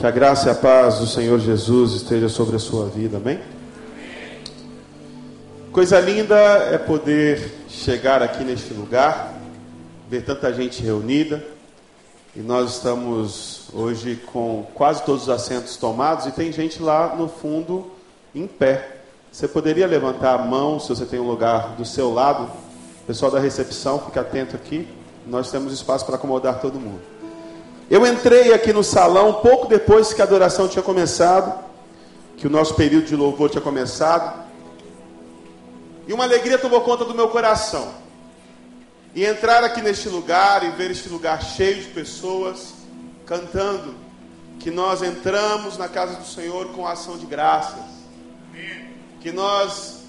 Que a graça e a paz do Senhor Jesus esteja sobre a sua vida, amém? Coisa linda é poder chegar aqui neste lugar, ver tanta gente reunida. E nós estamos hoje com quase todos os assentos tomados e tem gente lá no fundo em pé. Você poderia levantar a mão se você tem um lugar do seu lado? Pessoal da recepção, fica atento aqui. Nós temos espaço para acomodar todo mundo. Eu entrei aqui no salão pouco depois que a adoração tinha começado, que o nosso período de louvor tinha começado, e uma alegria tomou conta do meu coração. E entrar aqui neste lugar e ver este lugar cheio de pessoas cantando, que nós entramos na casa do Senhor com ação de graças, que nós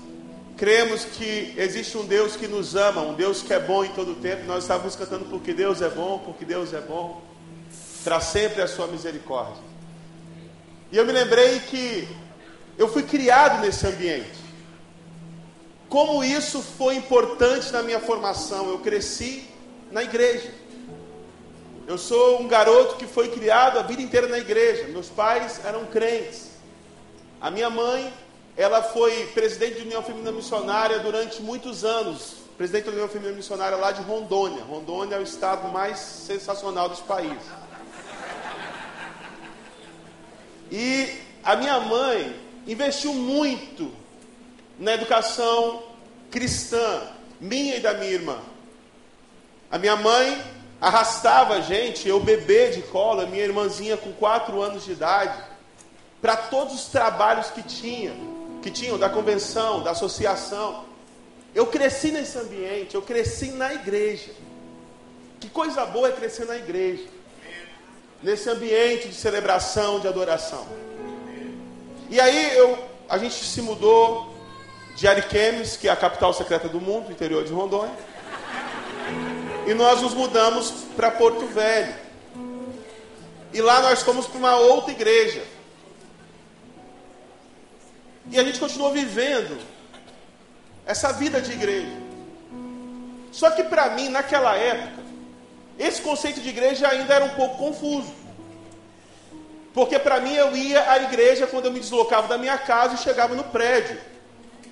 cremos que existe um Deus que nos ama, um Deus que é bom em todo o tempo. Nós estávamos cantando porque Deus é bom, porque Deus é bom para sempre a sua misericórdia. E eu me lembrei que eu fui criado nesse ambiente. Como isso foi importante na minha formação. Eu cresci na igreja. Eu sou um garoto que foi criado a vida inteira na igreja. Meus pais eram crentes. A minha mãe, ela foi presidente de União Feminina Missionária durante muitos anos. Presidente da União Feminina Missionária lá de Rondônia. Rondônia é o estado mais sensacional dos países. E a minha mãe investiu muito na educação cristã, minha e da minha irmã. A minha mãe arrastava a gente, eu bebê de cola, minha irmãzinha com quatro anos de idade, para todos os trabalhos que tinha, que tinham da convenção, da associação. Eu cresci nesse ambiente, eu cresci na igreja. Que coisa boa é crescer na igreja nesse ambiente de celebração, de adoração. E aí eu, a gente se mudou de Ariquemes, que é a capital secreta do mundo, interior de Rondônia, e nós nos mudamos para Porto Velho. E lá nós fomos para uma outra igreja. E a gente continuou vivendo essa vida de igreja. Só que para mim, naquela época, esse conceito de igreja ainda era um pouco confuso. Porque para mim eu ia à igreja quando eu me deslocava da minha casa e chegava no prédio.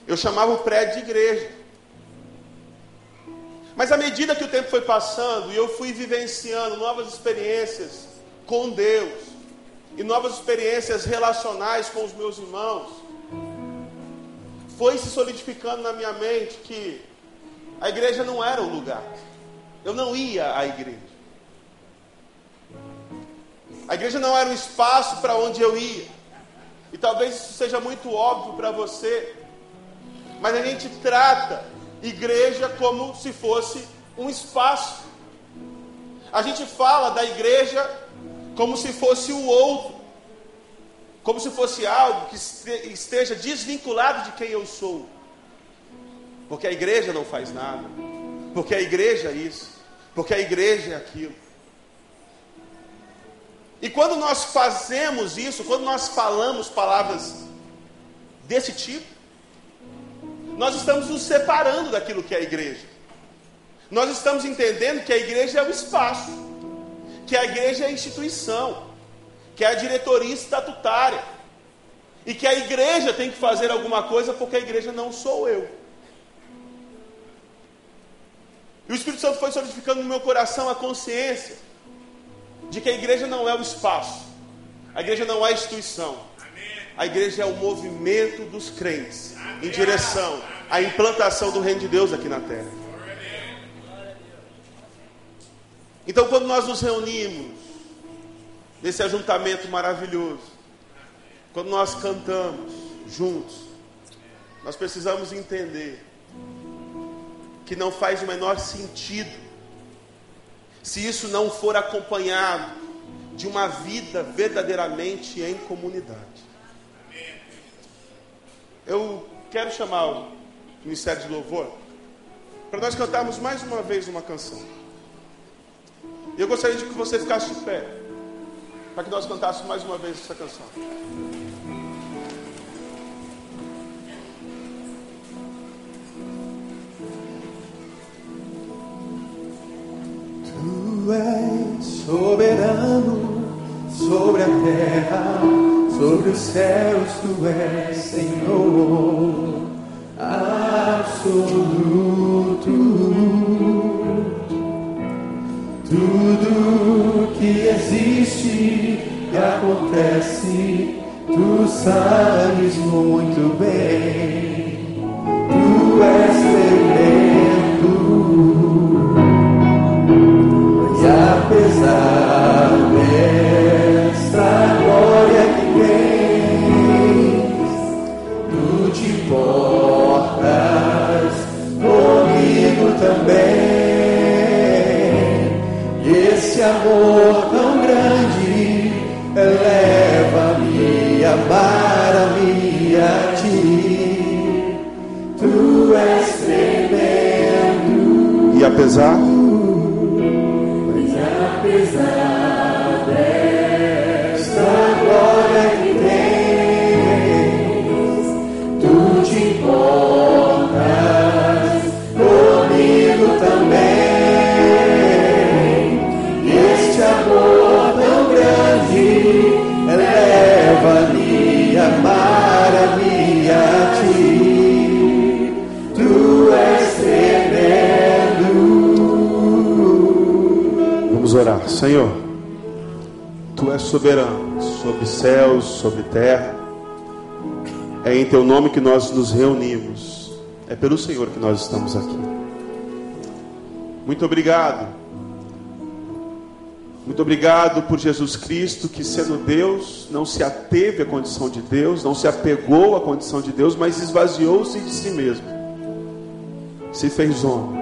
Eu chamava o prédio de igreja. Mas à medida que o tempo foi passando e eu fui vivenciando novas experiências com Deus e novas experiências relacionais com os meus irmãos, foi se solidificando na minha mente que a igreja não era o lugar. Eu não ia à igreja. A igreja não era um espaço para onde eu ia. E talvez isso seja muito óbvio para você. Mas a gente trata igreja como se fosse um espaço. A gente fala da igreja como se fosse o outro. Como se fosse algo que esteja desvinculado de quem eu sou. Porque a igreja não faz nada. Porque a igreja é isso. Porque a igreja é aquilo. E quando nós fazemos isso, quando nós falamos palavras desse tipo, nós estamos nos separando daquilo que é a igreja. Nós estamos entendendo que a igreja é o espaço, que a igreja é a instituição, que é a diretoria estatutária, e que a igreja tem que fazer alguma coisa porque a igreja não sou eu. E o Espírito Santo foi solidificando no meu coração a consciência de que a igreja não é o espaço, a igreja não é a instituição, a igreja é o movimento dos crentes em direção à implantação do reino de Deus aqui na terra. Então, quando nós nos reunimos nesse ajuntamento maravilhoso, quando nós cantamos juntos, nós precisamos entender que não faz o menor sentido se isso não for acompanhado de uma vida verdadeiramente em comunidade. Eu quero chamar o Ministério de Louvor para nós cantarmos mais uma vez uma canção. Eu gostaria de que você ficasse de pé para que nós cantássemos mais uma vez essa canção. Tu és soberano, sobre a terra, sobre os céus, tu és Senhor absoluto. Tudo que existe e acontece, tu sabes muito bem. Tu és tremendo. Também. Esse amor tão grande eleva-me, amar-me a ti. Tu és tremendo. E apesar, Senhor, Tu és soberano sobre céus, sobre terra. É em Teu nome que nós nos reunimos. É pelo Senhor que nós estamos aqui. Muito obrigado. Muito obrigado por Jesus Cristo, que sendo Deus, não se ateve à condição de Deus, não se apegou à condição de Deus, mas esvaziou-se de si mesmo. Se fez homem,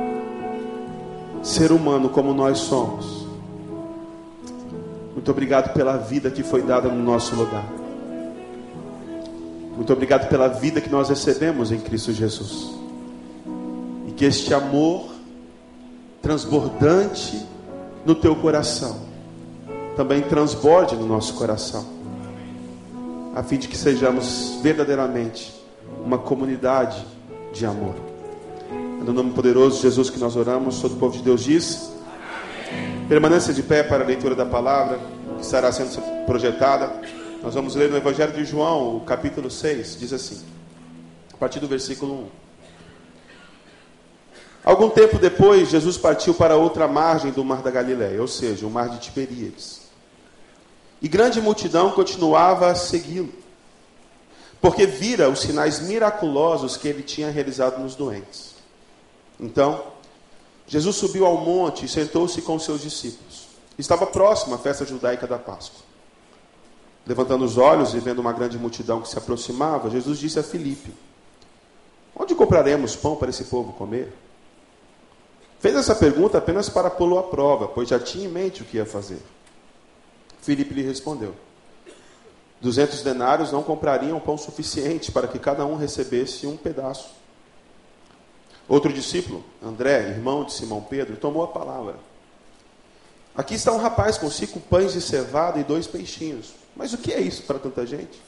ser humano como nós somos. Muito obrigado pela vida que foi dada no nosso lugar. Muito obrigado pela vida que nós recebemos em Cristo Jesus. E que este amor transbordante no teu coração também transborde no nosso coração, a fim de que sejamos verdadeiramente uma comunidade de amor. É no nome poderoso de Jesus que nós oramos, todo o povo de Deus diz. Permaneça de pé para a leitura da palavra que estará sendo projetada. Nós vamos ler no Evangelho de João, capítulo 6, diz assim, a partir do versículo 1. Algum tempo depois, Jesus partiu para outra margem do mar da Galiléia, ou seja, o mar de Tiberíades. E grande multidão continuava a segui-lo, porque vira os sinais miraculosos que ele tinha realizado nos doentes. Então, Jesus subiu ao monte e sentou-se com seus discípulos. Estava próxima a festa judaica da Páscoa. Levantando os olhos e vendo uma grande multidão que se aproximava, Jesus disse a Filipe: Onde compraremos pão para esse povo comer? Fez essa pergunta apenas para pô-lo à prova, pois já tinha em mente o que ia fazer. Filipe lhe respondeu: Duzentos denários não comprariam pão suficiente para que cada um recebesse um pedaço. Outro discípulo, André, irmão de Simão Pedro, tomou a palavra. Aqui está um rapaz com cinco pães de cevada e dois peixinhos. Mas o que é isso para tanta gente?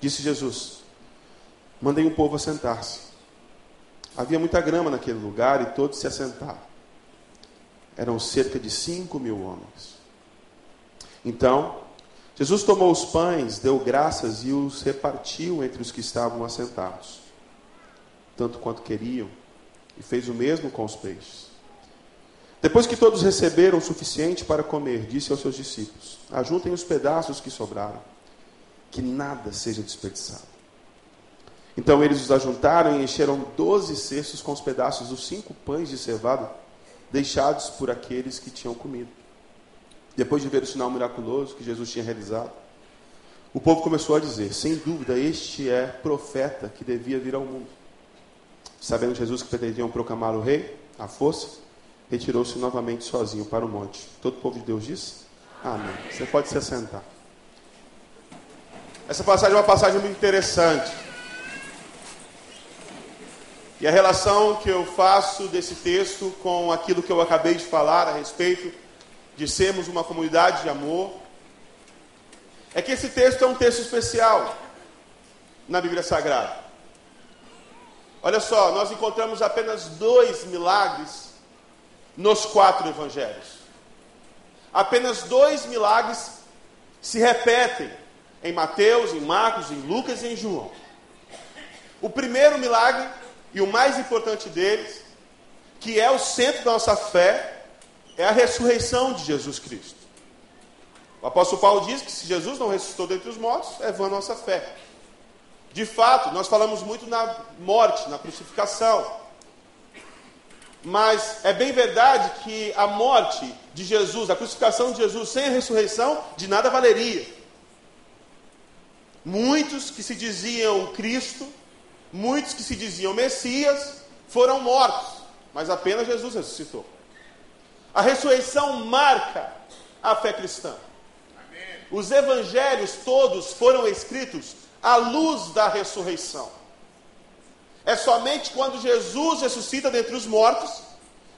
Disse Jesus: Mandei um povo assentar-se. Havia muita grama naquele lugar e todos se assentaram. Eram cerca de cinco mil homens. Então, Jesus tomou os pães, deu graças e os repartiu entre os que estavam assentados, tanto quanto queriam, e fez o mesmo com os peixes. Depois que todos receberam o suficiente para comer, disse aos seus discípulos: Ajuntem os pedaços que sobraram, que nada seja desperdiçado. Então eles os ajuntaram e encheram doze cestos com os pedaços dos cinco pães de cevada deixados por aqueles que tinham comido. Depois de ver o sinal miraculoso que Jesus tinha realizado, o povo começou a dizer: sem dúvida, este é profeta que devia vir ao mundo. Sabendo Jesus que pretendiam proclamar o rei, a força, retirou-se novamente sozinho para o monte. Todo o povo de Deus disse: Amém. Você pode se assentar. Essa passagem é uma passagem muito interessante. E a relação que eu faço desse texto com aquilo que eu acabei de falar a respeito de sermos uma comunidade de amor, é que esse texto é um texto especial na Bíblia Sagrada. Olha só, nós encontramos apenas dois milagres nos quatro evangelhos. Apenas dois milagres se repetem em Mateus, em Marcos, em Lucas e em João. O primeiro milagre, e o mais importante deles, que é o centro da nossa fé, é a ressurreição de Jesus Cristo. O apóstolo Paulo diz que se Jesus não ressuscitou dentre os mortos, é vã nossa fé. De fato, nós falamos muito na morte, na crucificação. Mas é bem verdade que a morte de Jesus, a crucificação de Jesus sem a ressurreição, de nada valeria. Muitos que se diziam Cristo, muitos que se diziam Messias, foram mortos, mas apenas Jesus ressuscitou. A ressurreição marca a fé cristã. Os evangelhos todos foram escritos à luz da ressurreição. É somente quando Jesus ressuscita dentre os mortos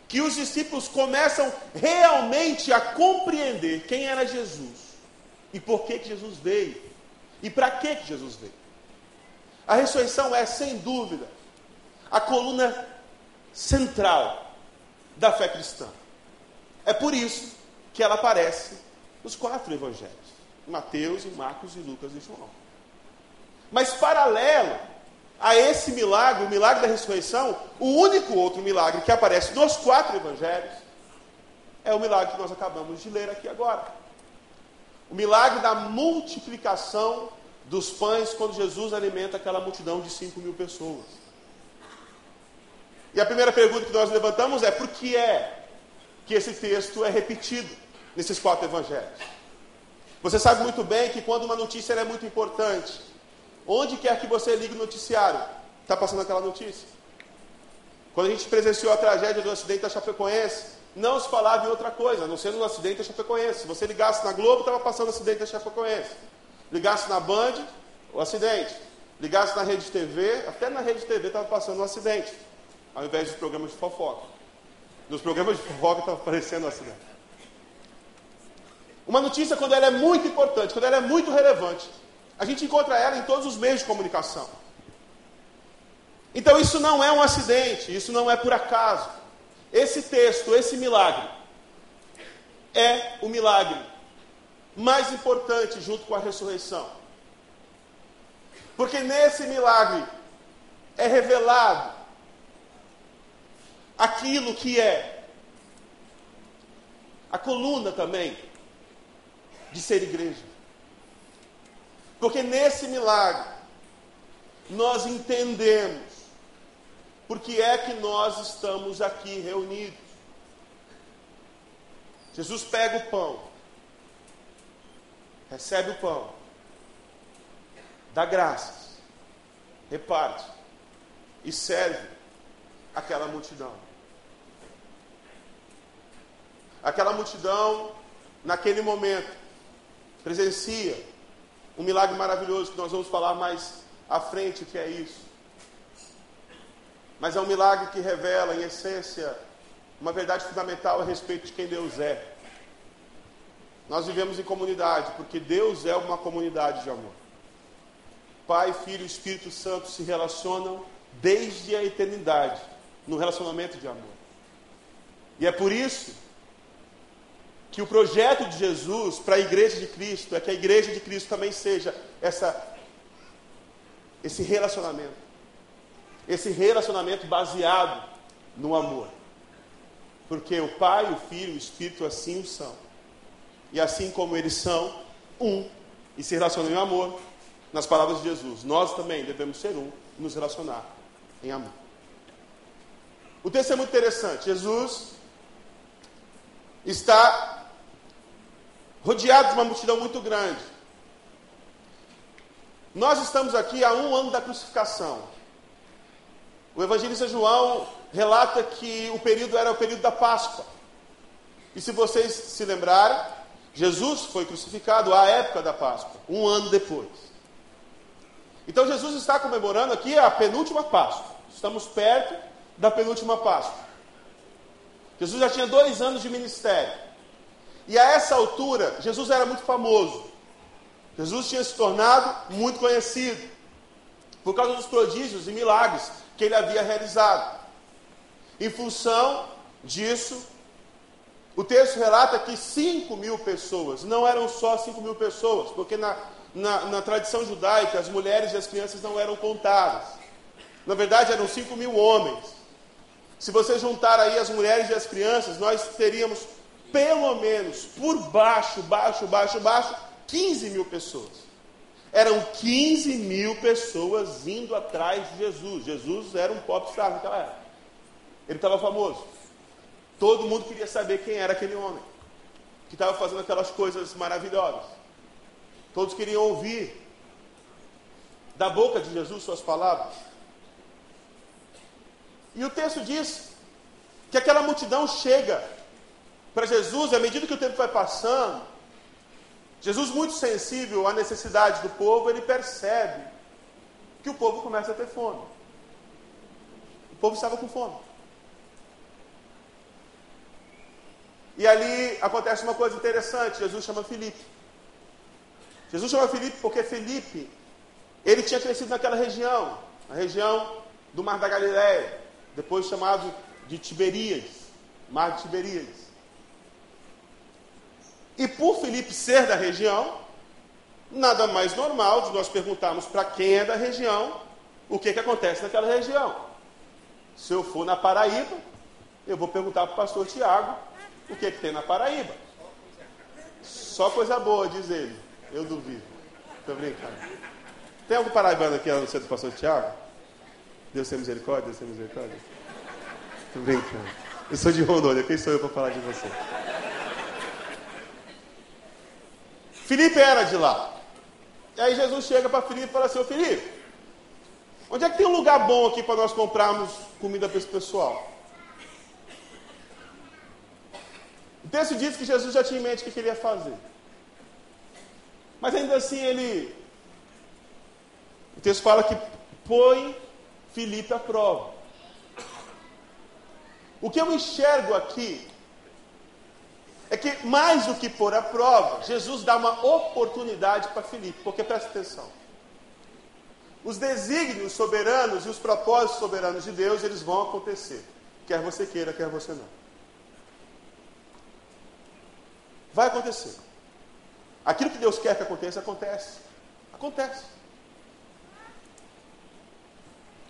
que os discípulos começam realmente a compreender quem era Jesus e por que, que Jesus veio e para que, que Jesus veio. A ressurreição é, sem dúvida, a coluna central da fé cristã. É por isso que ela aparece nos quatro evangelhos: Mateus, Marcos, e Lucas e João. Mas paralelo a esse milagre, o milagre da ressurreição, o único outro milagre que aparece nos quatro evangelhos é o milagre que nós acabamos de ler aqui agora. O milagre da multiplicação dos pães quando Jesus alimenta aquela multidão de 5 mil pessoas. E a primeira pergunta que nós levantamos é: por que é que esse texto é repetido nesses quatro evangelhos? Você sabe muito bem que quando uma notícia é muito importante, Onde quer que você ligue o noticiário, está passando aquela notícia. Quando a gente presenciou a tragédia do acidente da Chapecoense, não se falava em outra coisa, a não ser no acidente da Chapecoense. Se você ligasse na Globo, estava passando o acidente da Chapecoense. Ligasse na Band, o acidente. Ligasse na Rede TV, até na Rede TV estava passando o acidente, ao invés dos programas de fofoca. Nos programas de fofoca estava aparecendo o acidente. Uma notícia, quando ela é muito importante, quando ela é muito relevante, a gente encontra ela em todos os meios de comunicação. Então isso não é um acidente, isso não é por acaso. Esse texto, esse milagre, é o milagre mais importante junto com a ressurreição. Porque nesse milagre é revelado aquilo que é a coluna também de ser igreja. Porque nesse milagre, nós entendemos por que é que nós estamos aqui reunidos. Jesus pega o pão, recebe o pão, dá graças, reparte e serve aquela multidão. Aquela multidão, naquele momento, presencia um milagre maravilhoso que nós vamos falar mais à frente, que é isso. Mas é um milagre que revela, em essência, uma verdade fundamental a respeito de quem Deus é. Nós vivemos em comunidade, porque Deus é uma comunidade de amor. Pai, Filho e Espírito Santo se relacionam desde a eternidade no relacionamento de amor. E é por isso que o projeto de Jesus para a igreja de Cristo é que a igreja de Cristo também seja essa, esse relacionamento. Esse relacionamento baseado no amor. Porque o Pai, o Filho e o Espírito assim o são. E assim como eles são um e se relacionam em amor, nas palavras de Jesus, nós também devemos ser um e nos relacionar em amor. O texto é muito interessante. Jesus está rodeado de uma multidão muito grande. Nós estamos aqui há um ano da crucificação. O evangelista João relata que o período era o período da Páscoa. E se vocês se lembrarem, Jesus foi crucificado à época da Páscoa, um ano depois. Então Jesus está comemorando aqui a penúltima Páscoa. Estamos perto da penúltima Páscoa. Jesus já tinha dois anos de ministério. E a essa altura, Jesus era muito famoso. Jesus tinha se tornado muito conhecido por causa dos prodígios e milagres que ele havia realizado. Em função disso, O texto relata que 5 mil pessoas, não eram só 5 mil pessoas, porque na, na, na, tradição judaica as mulheres e as crianças não eram contadas. Na verdade, eram 5 mil homens. Se você juntar aí as mulheres e as crianças, nós teríamos pelo menos por baixo, baixo, baixo, baixo, 15 mil pessoas. Eram 15 mil pessoas indo atrás de Jesus. Jesus era um popstar naquela época. Ele estava famoso. Todo mundo queria saber quem era aquele homem que estava fazendo aquelas coisas maravilhosas. Todos queriam ouvir da boca de Jesus suas palavras. E o texto diz que aquela multidão chega para Jesus, à medida que o tempo vai passando, Jesus, muito sensível à necessidade do povo, ele percebe que o povo começa a ter fome. O povo estava com fome. E ali acontece uma coisa interessante: Jesus chama Felipe. Jesus chama Felipe porque Felipe, ele tinha crescido naquela região, a região do Mar da Galileia, depois chamado de Tiberíades, Mar de Tiberíades. E por Felipe ser da região, nada mais normal de nós perguntarmos para quem é da região o que, que acontece naquela região. Se eu for na Paraíba, eu vou perguntar para o pastor Tiago o que, que tem na Paraíba. Só coisa boa, diz ele. Eu duvido. Estou brincando. Tem algum paraibano aqui no centro do pastor Tiago? Deus tem misericórdia? Deus tem misericórdia? Estou brincando. Eu sou de Rondônia, quem sou eu para falar de você? Felipe era de lá. E aí Jesus chega para Felipe e fala assim: Ô Felipe, onde é que tem um lugar bom aqui para nós comprarmos comida para esse pessoal? O texto diz que Jesus já tinha em mente o que queria fazer. Mas ainda assim ele. O texto fala que põe Felipe à prova. O que eu enxergo aqui é que, mais do que pôr a prova, Jesus dá uma oportunidade para Filipe, porque presta atenção. Os desígnios soberanos e os propósitos soberanos de Deus, eles vão acontecer. Quer você queira, quer você não. Vai acontecer. Aquilo que Deus quer que aconteça, acontece. Acontece.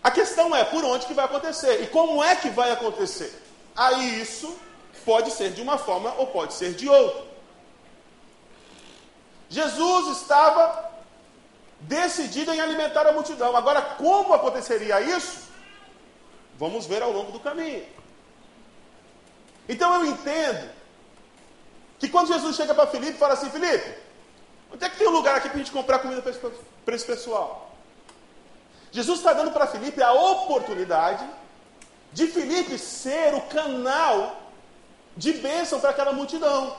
A questão é por onde que vai acontecer e como é que vai acontecer. Aí isso Pode ser de uma forma ou pode ser de outra. Jesus estava decidido em alimentar a multidão. Agora, como aconteceria isso? Vamos ver ao longo do caminho. Então eu entendo que quando Jesus chega para Filipe fala assim: Filipe, onde é que tem um lugar aqui para a gente comprar comida para esse pessoal? Jesus está dando para Filipe a oportunidade de Filipe ser o canal de bênção para aquela multidão.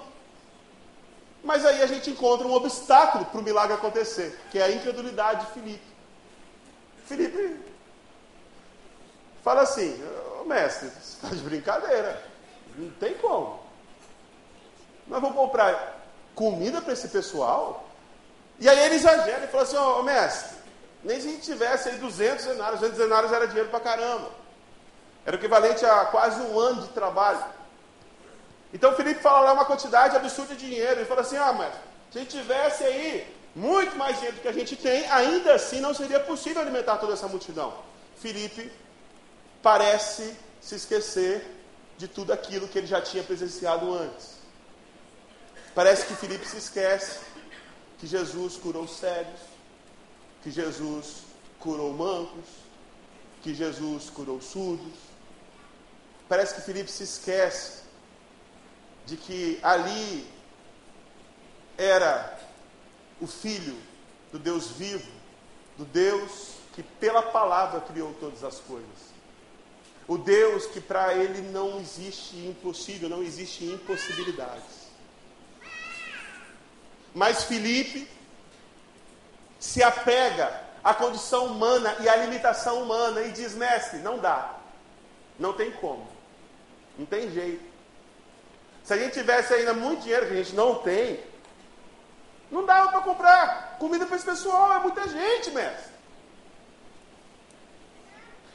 Mas aí a gente encontra um obstáculo para o milagre acontecer, que é a incredulidade de Filipe. Filipe fala assim: oh, mestre, você está de brincadeira. Não tem como. Nós vamos comprar comida para esse pessoal. E aí ele exagera e fala assim: Ó oh, mestre, nem se a gente tivesse aí 200 denários, 200 denários era dinheiro para caramba. Era o equivalente a quase um ano de trabalho. Então Felipe fala lá uma quantidade absurda de dinheiro. Ele fala assim: ah, mas se a gente tivesse aí muito mais dinheiro do que a gente tem, ainda assim não seria possível alimentar toda essa multidão. Felipe parece se esquecer de tudo aquilo que ele já tinha presenciado antes. Parece que Felipe se esquece que Jesus curou cegos, que Jesus curou mancos, que Jesus curou surdos. Parece que Felipe se esquece de que ali era o Filho do Deus vivo, do Deus que pela palavra criou todas as coisas. O Deus que para ele não existe impossível, não existe impossibilidades. Mas Felipe se apega à condição humana e à limitação humana e diz: mestre, não dá, não tem como, não tem jeito. Se a gente tivesse ainda muito dinheiro que a gente não tem, não dava para comprar comida para esse pessoal, é muita gente, mestre.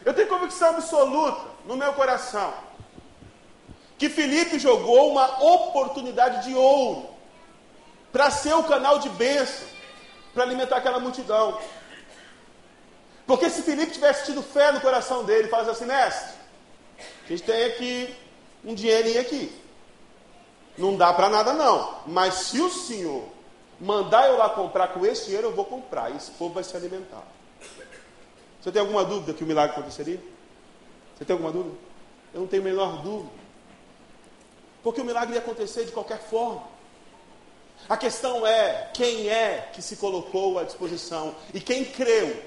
Eu tenho convicção absoluta no meu coração que Felipe jogou uma oportunidade de ouro para ser o canal de bênção, para alimentar aquela multidão. Porque se Felipe tivesse tido fé no coração dele, falasse assim, mestre, a gente tem aqui um dinheirinho aqui. Não dá para nada não. Mas se o senhor mandar eu lá comprar com esse dinheiro, eu vou comprar. E esse povo vai se alimentar. Você tem alguma dúvida que o milagre aconteceria? Você tem alguma dúvida? Eu não tenho a menor dúvida. Porque o milagre ia acontecer de qualquer forma. A questão é quem é que se colocou à disposição e quem creu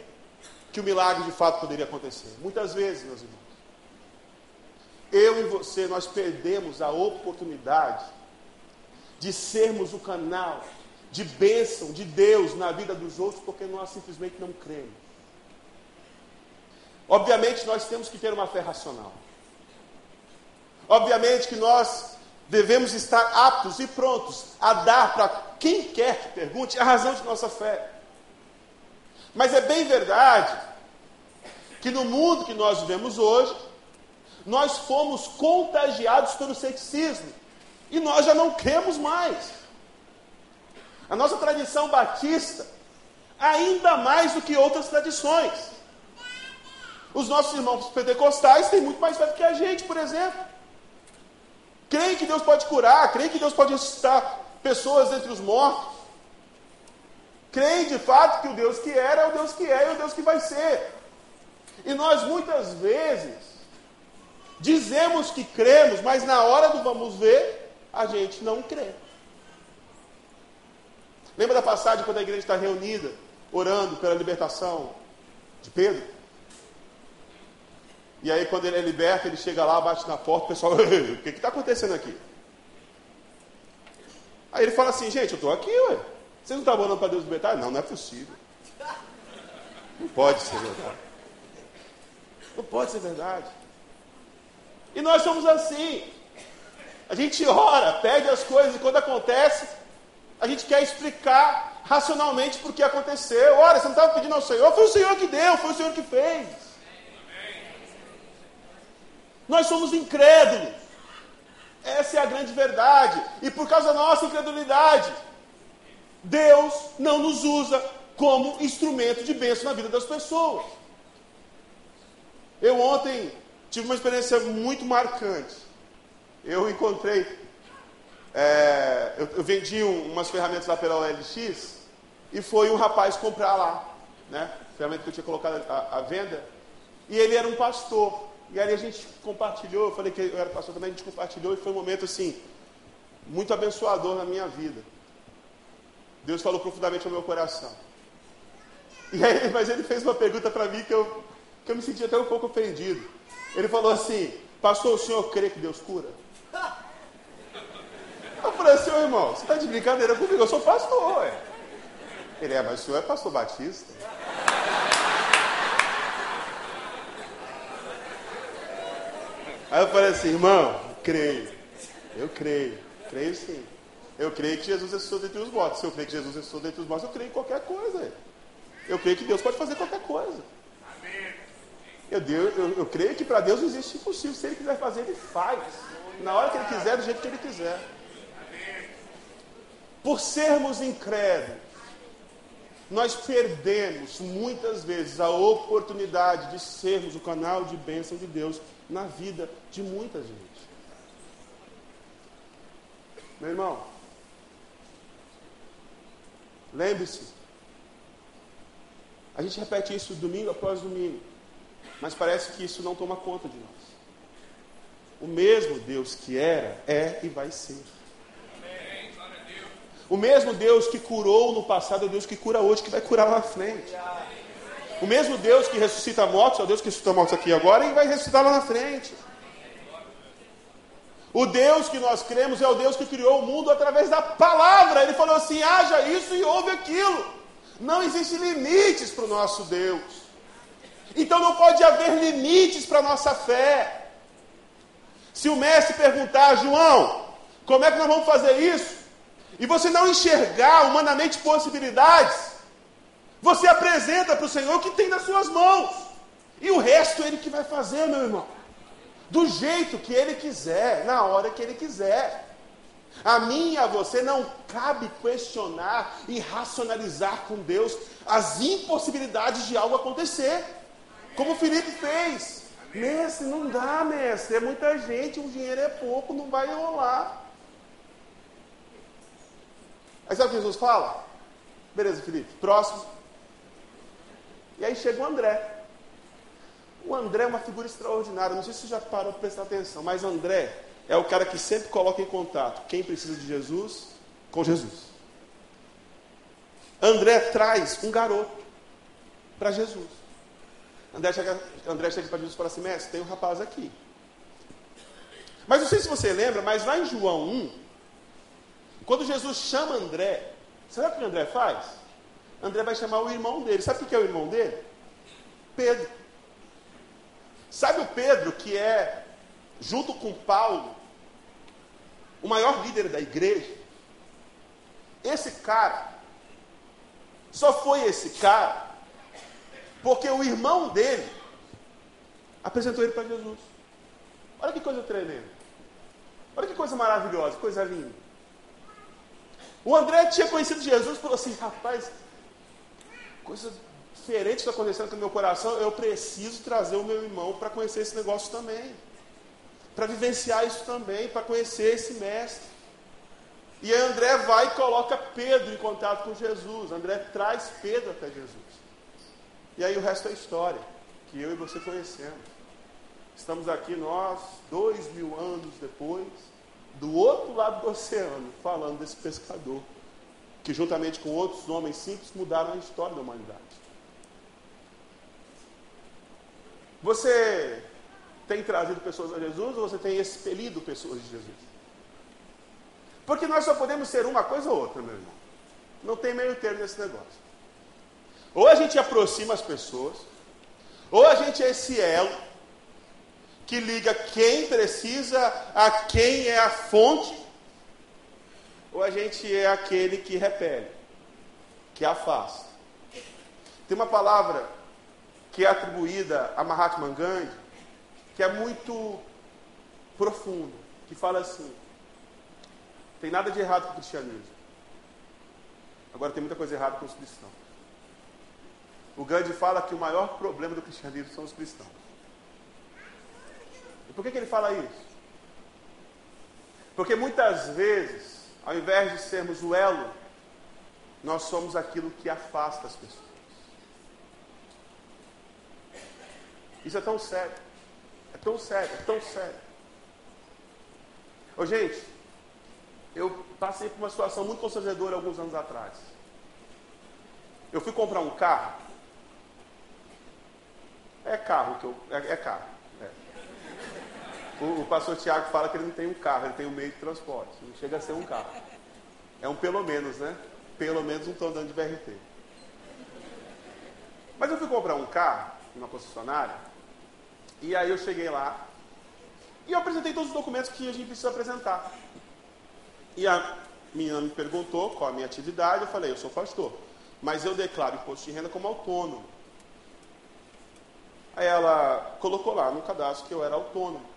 que o milagre de fato poderia acontecer. Muitas vezes, meus irmãos, eu e você, nós perdemos a oportunidade de sermos o canal de bênção de Deus na vida dos outros porque nós simplesmente não cremos. Obviamente, nós temos que ter uma fé racional. Obviamente que nós devemos estar aptos e prontos a dar para quem quer que pergunte a razão de nossa fé. Mas é bem verdade que no mundo que nós vivemos hoje, nós fomos contagiados pelo ceticismo e nós já não cremos mais. A nossa tradição batista, ainda mais do que outras tradições. Os nossos irmãos pentecostais têm muito mais fé do que a gente, por exemplo creem que Deus pode curar, creem que Deus pode ressuscitar pessoas entre os mortos. Creem de fato que o Deus que era é o Deus que é e o Deus que vai ser. E nós muitas vezes dizemos que cremos, mas na hora do vamos ver, a gente não crê. Lembra da passagem quando a igreja está reunida, orando pela libertação de Pedro? E aí, quando ele é liberto, ele chega lá, bate na porta, o pessoal, o que está acontecendo aqui? Aí ele fala assim, gente, eu estou aqui, ué. Vocês não estão orando para Deus libertar? Não, não é possível. Não pode ser verdade. Não pode ser verdade. E nós somos assim. A gente ora, pede as coisas, e quando acontece, a gente quer explicar racionalmente por que aconteceu. Ora, você não estava pedindo ao Senhor, foi o Senhor que deu, foi o Senhor que fez. Nós somos incrédulos. Essa é a grande verdade. E por causa da nossa incredulidade, Deus não nos usa como instrumento de bênção na vida das pessoas. Eu ontem tive uma experiência muito marcante. Eu encontrei, é, eu, eu, vendi um, umas ferramentas lá pela OLX e foi um rapaz comprar lá, né? Ferramenta que eu tinha colocado à, venda. E ele era um pastor. E aí a gente compartilhou, eu falei que eu era pastor também, a gente compartilhou e foi um momento assim, muito abençoador na minha vida. Deus falou profundamente ao meu coração. E aí, mas ele fez uma pergunta para mim que eu, que eu me senti até um pouco ofendido. Ele falou assim, pastor, o senhor crê que Deus cura? Eu falei assim, irmão, você está de brincadeira comigo, eu sou pastor, ué. Ele é, mas o senhor é pastor batista? Aí eu falei assim, irmão, creio. Eu creio. Creio sim. Eu creio que Jesus ressuscitou dentre os mortos. Se eu creio que Jesus ressuscitou dentre os mortos, eu creio em qualquer coisa. Eu creio que Deus pode fazer qualquer coisa. Eu, Deus, eu, eu creio que para Deus não existe impossível. Se Ele quiser fazer, Ele faz. Na hora que Ele quiser, do jeito que Ele quiser. Por sermos incrédulos, nós perdemos muitas vezes a oportunidade de sermos o canal de bênção de Deus na vida de muita gente. Meu irmão, lembre-se, a gente repete isso domingo após domingo, mas parece que isso não toma conta de nós. O mesmo Deus que era, é e vai ser. O mesmo Deus que curou no passado é o Deus que cura hoje, que vai curar lá na frente. O mesmo Deus que ressuscita mortos é o Deus que ressuscita mortos aqui agora e vai ressuscitar lá na frente. O Deus que nós cremos é o Deus que criou o mundo através da palavra. Ele falou assim: haja isso e ouve aquilo. Não existem limites para o nosso Deus. Então não pode haver limites para a nossa fé. Se o mestre perguntar, João, como é que nós vamos fazer isso? E você não enxergar humanamente possibilidades, você apresenta para o Senhor o que tem nas suas mãos. E o resto Ele que vai fazer, meu irmão. do jeito que Ele quiser, na hora que Ele quiser. A mim e a você não cabe questionar e racionalizar com Deus as impossibilidades de algo acontecer, como o Felipe fez. Mestre, não dá, mestre, é muita gente, o dinheiro é pouco, não vai rolar. Aí sabe o que Jesus fala? Beleza, Felipe, próximo. E aí chega o André. O André é uma figura extraordinária. Não sei se você já parou para prestar atenção, mas André é o cara que sempre coloca em contato quem precisa de Jesus com Jesus. André traz um garoto para Jesus. André chega, André chega para Jesus e fala assim: Mestre, tem um rapaz aqui. Mas não sei se você lembra, mas lá em João 1, quando Jesus chama André, sabe o que André faz? André vai chamar o irmão dele. Sabe o que é o irmão dele? Pedro. Sabe o Pedro, que é, junto com Paulo, o maior líder da igreja? Esse cara, só foi esse cara, porque o irmão dele apresentou ele para Jesus. Olha que coisa tremenda. Olha que coisa maravilhosa, coisa linda. O André tinha conhecido Jesus e falou assim: rapaz, coisa diferente está acontecendo com o meu coração, eu preciso trazer o meu irmão para conhecer esse negócio também. Para vivenciar isso também, para conhecer esse mestre. E André vai e coloca Pedro em contato com Jesus. André traz Pedro até Jesus. E aí o resto é história, que eu e você conhecemos. Estamos aqui nós, dois mil anos depois, do outro lado do oceano, falando desse pescador, que juntamente com outros homens simples mudaram a história da humanidade. Você tem trazido pessoas a Jesus ou você tem expelido pessoas de Jesus? Porque nós só podemos ser uma coisa ou outra, meu irmão. Não tem meio termo nesse negócio. Ou a gente aproxima as pessoas, ou a gente é esse elo que liga quem precisa a quem é a fonte, ou a gente é aquele que repele, que afasta. Tem uma palavra que é atribuída a Mahatma Gandhi, que é muito profunda, que fala assim: tem nada de errado com o cristianismo. Agora tem muita coisa errada com os cristãos. O Gandhi fala que o maior problema do cristianismo são os cristãos. E por que, que ele fala isso? Porque muitas vezes, ao invés de sermos o elo, nós somos aquilo que afasta as pessoas. Isso é tão sério. É tão sério, é tão sério. Ô, gente, eu passei por uma situação muito constrangedora alguns anos atrás. Eu fui comprar um carro. É carro que eu. É, é carro. O, o, pastor Tiago fala que ele não tem um carro, ele tem um meio de transporte. Não chega a ser um carro. É um pelo menos, né? Pelo menos não estou de BRT. Mas eu fui comprar um carro, numa concessionária, e aí eu cheguei lá e eu apresentei todos os documentos que a gente precisa apresentar. E a menina me perguntou qual a minha atividade, eu falei, eu sou pastor, mas eu declaro imposto de renda como autônomo. Aí ela colocou lá no cadastro que eu era autônomo.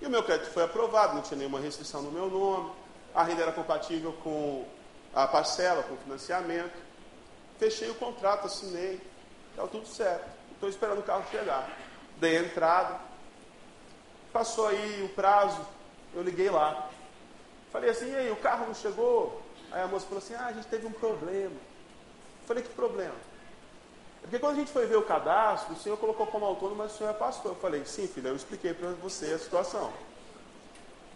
E o meu crédito foi aprovado, não tinha nenhuma restrição no meu nome, a renda era compatível com a parcela, com o financiamento. Fechei o contrato, assinei, estava tudo certo. Estou esperando o carro chegar. Dei a entrada. Passou aí o prazo. Eu liguei lá. Falei assim, e aí, o carro não chegou? Aí a moça falou assim, ah, a gente teve um problema. Falei, que problema? Porque quando a gente foi ver o cadastro, o senhor colocou como autônomo, mas o senhor é pastor. Eu falei, sim, filha, eu expliquei para você a situação.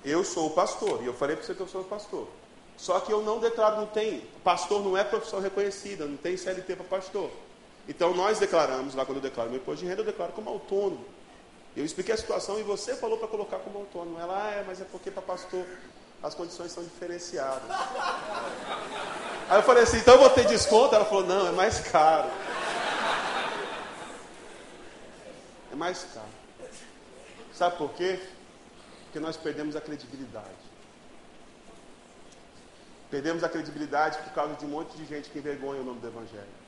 Eu sou o pastor, e eu falei para você que eu sou o pastor. Só que eu não declaro, não tem, pastor não é profissão reconhecida, não tem CLT para pastor. Então nós declaramos, lá quando eu declaro meu imposto de renda, eu declaro como autônomo. Eu expliquei a situação e você falou para colocar como autônomo. Ela, ah, é, mas é porque para pastor as condições são diferenciadas. Aí eu falei assim, então eu vou ter desconto? Ela falou, não, é mais caro. É mais caro. Sabe por quê? Porque nós perdemos a credibilidade. Perdemos a credibilidade por causa de um monte de gente que envergonha o nome do Evangelho.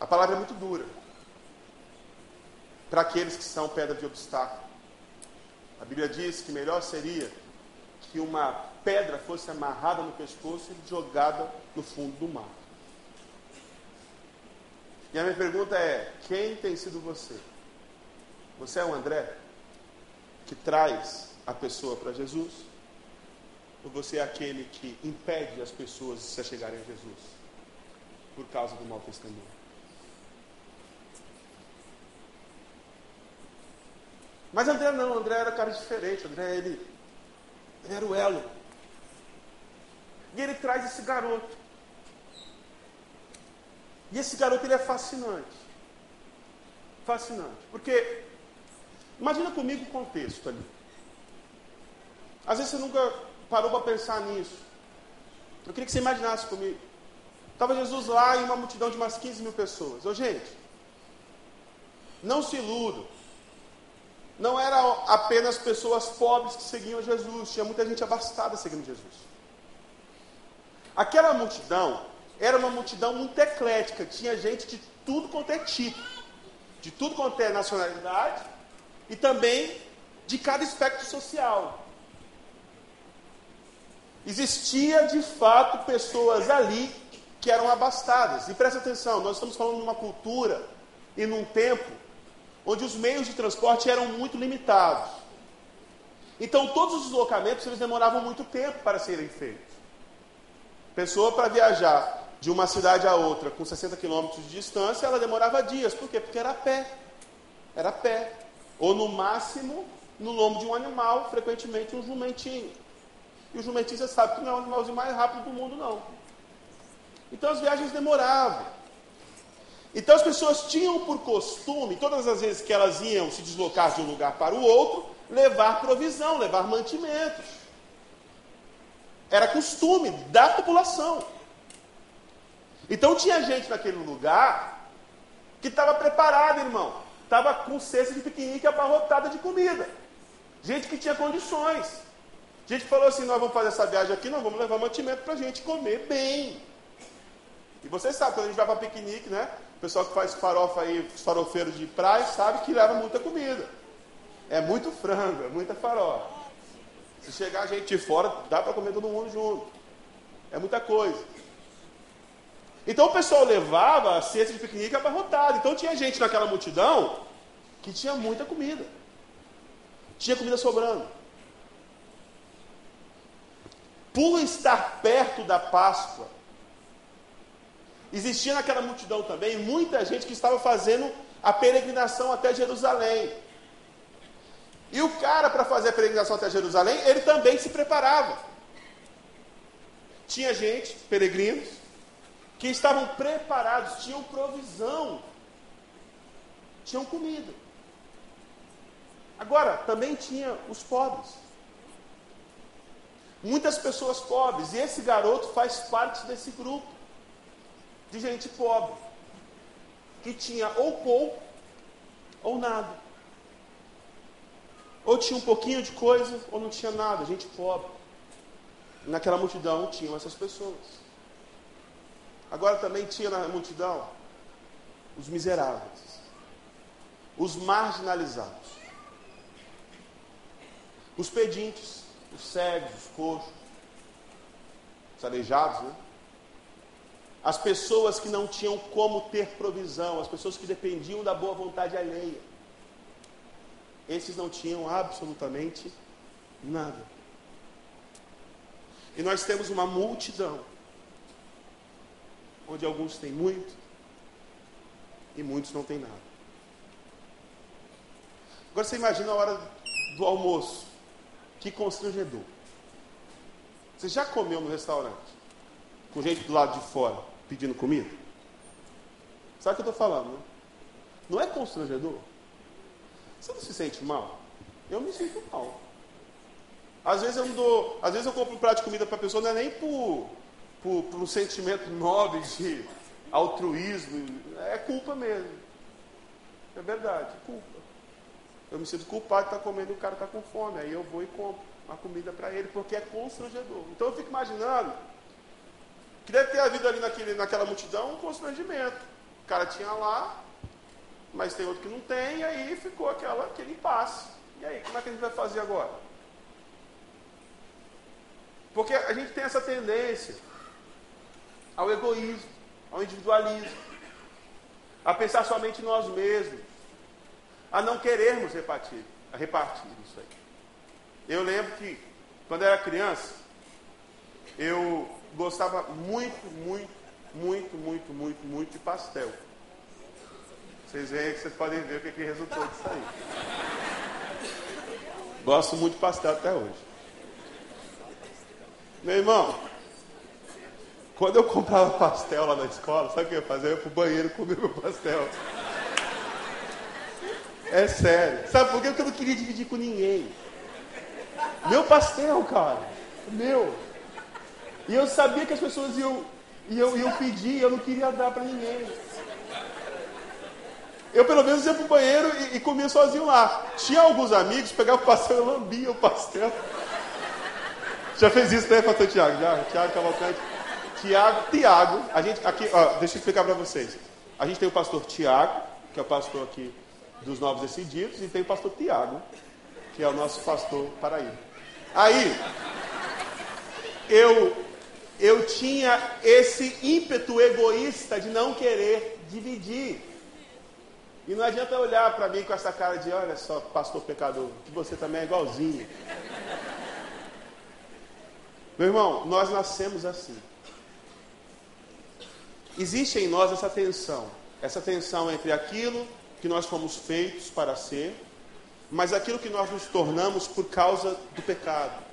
A palavra é muito dura para aqueles que são pedra de obstáculo. A Bíblia diz que melhor seria que uma pedra fosse amarrada no pescoço e jogada no fundo do mar. E a minha pergunta é: quem tem sido você? Você é o André que traz a pessoa para Jesus? Ou você é aquele que impede as pessoas de se chegarem a Jesus por causa do mau testemunho? Mas André não, André era cara diferente, André ele, ele era o elo. E ele traz esse garoto. E esse garoto ele é fascinante. Fascinante. Porque, imagina comigo o contexto ali. Às vezes você nunca parou para pensar nisso. Eu queria que você imaginasse comigo. Estava Jesus lá em uma multidão de umas 15 mil pessoas. Ô gente, não se iludam. Não eram apenas pessoas pobres que seguiam Jesus, tinha muita gente abastada seguindo Jesus. Aquela multidão era uma multidão muito eclética, tinha gente de tudo quanto é tipo, de tudo quanto é nacionalidade e também de cada espectro social. Existia de fato pessoas ali que eram abastadas. E presta atenção, nós estamos falando de uma cultura e num tempo onde os meios de transporte eram muito limitados. Então todos os deslocamentos eles demoravam muito tempo para serem feitos. Pessoa para viajar de uma cidade a outra com 60 quilômetros de distância, ela demorava dias. Por quê? Porque era a pé. Era a pé. Ou no máximo, no lombo de um animal, frequentemente um jumentinho. E o jumentinho você sabe que não é o animalzinho mais rápido do mundo, não. Então as viagens demoravam. Então as pessoas tinham por costume, todas as vezes que elas iam se deslocar de um lugar para o outro, levar provisão, levar mantimentos. Era costume da população. Então tinha gente naquele lugar que estava preparada, irmão. Estava com cesta de piquenique abarrotada de comida. Gente que tinha condições. Gente que falou assim: nós vamos fazer essa viagem aqui, nós vamos levar mantimento para a gente comer bem. E vocês sabem, quando a gente vai para piquenique, né? O pessoal que faz farofa aí, os farofeiros de praia, sabe que leva muita comida. É muito frango, é muita farofa. Se chegar gente de fora, dá para comer todo mundo junto. É muita coisa. Então o pessoal levava a cesta de piquenique abarrotada. Então tinha gente naquela multidão que tinha muita comida. Tinha comida sobrando. Por estar perto da Páscoa, Existia naquela multidão também muita gente que estava fazendo a peregrinação até Jerusalém. E o cara, para fazer a peregrinação até Jerusalém, ele também se preparava. Tinha gente, peregrinos, que estavam preparados, tinham provisão, tinham comida. Agora, também tinha os pobres. Muitas pessoas pobres, e esse garoto faz parte desse grupo de gente pobre, que tinha ou pouco ou nada. Ou tinha um pouquinho de coisa ou não tinha nada, gente pobre. Naquela multidão tinham essas pessoas. Agora também tinha na multidão os miseráveis, os marginalizados, os pedintes, os cegos, os coxos, os aleijados, né? as pessoas que não tinham como ter provisão, as pessoas que dependiam da boa vontade alheia. Esses não tinham absolutamente nada. E nós temos uma multidão, onde alguns têm muito e muitos não têm nada. Agora você imagina a hora do almoço, que constrangedor. Você já comeu no restaurante? Com gente do lado de fora? pedindo comida? Sabe o que eu estou falando? Né? Não é constrangedor? Você não se sente mal? Eu me sinto mal. Às vezes eu dou, às vezes eu compro um prato de comida para a pessoa, não é nem por, por, por um sentimento nobre de altruísmo, é culpa mesmo. É verdade, culpa. Eu me sinto culpado de estar comendo e o cara está com fome. Aí eu vou e compro uma comida para ele, porque é constrangedor. Então eu fico imaginando que deve ter havido ali naquele, naquela multidão um constrangimento. O cara tinha lá, mas tem outro que não tem, e aí ficou aquela, aquele impasse. E aí, como é que a gente vai fazer agora? Porque a gente tem essa tendência ao egoísmo, ao individualismo, a pensar somente nós mesmos, a não querermos repartir, a repartir isso aí. Eu lembro que, quando era criança, eu gostava muito, muito, muito, muito, muito, muito de pastel. Vocês veem que vocês podem ver o que, que resultou disso aí. Gosto muito de pastel até hoje. Meu irmão, quando eu comprava pastel lá na escola, sabe o que eu ia fazer? Eu ia pro banheiro comer meu pastel. É sério. Sabe por quê? Porque eu não queria dividir com ninguém. Meu pastel, cara. Meu. E eu sabia que as pessoas iam, iam, iam pedir, eu não queria dar para ninguém. Eu pelo menos ia pro banheiro e, e, comia sozinho lá. Tinha alguns amigos, pegava o pastel e lambia o pastel. Já fez isso, né, pastor Tiago? Já? Tiago Cavalcante. Tiago, Tiago, a gente aqui, ó, deixa eu explicar para vocês. A gente tem o pastor Tiago, que é o pastor aqui dos Novos Decididos, e tem o pastor Tiago, que é o nosso pastor Paraíba. Aí, eu eu tinha esse ímpeto egoísta de não querer dividir. E não adianta olhar para mim com essa cara de, olha só, pastor pecador, que você também é igualzinho. Meu irmão, nós nascemos assim. Existe em nós essa tensão, essa tensão entre aquilo que nós fomos feitos para ser, mas aquilo que nós nos tornamos por causa do pecado.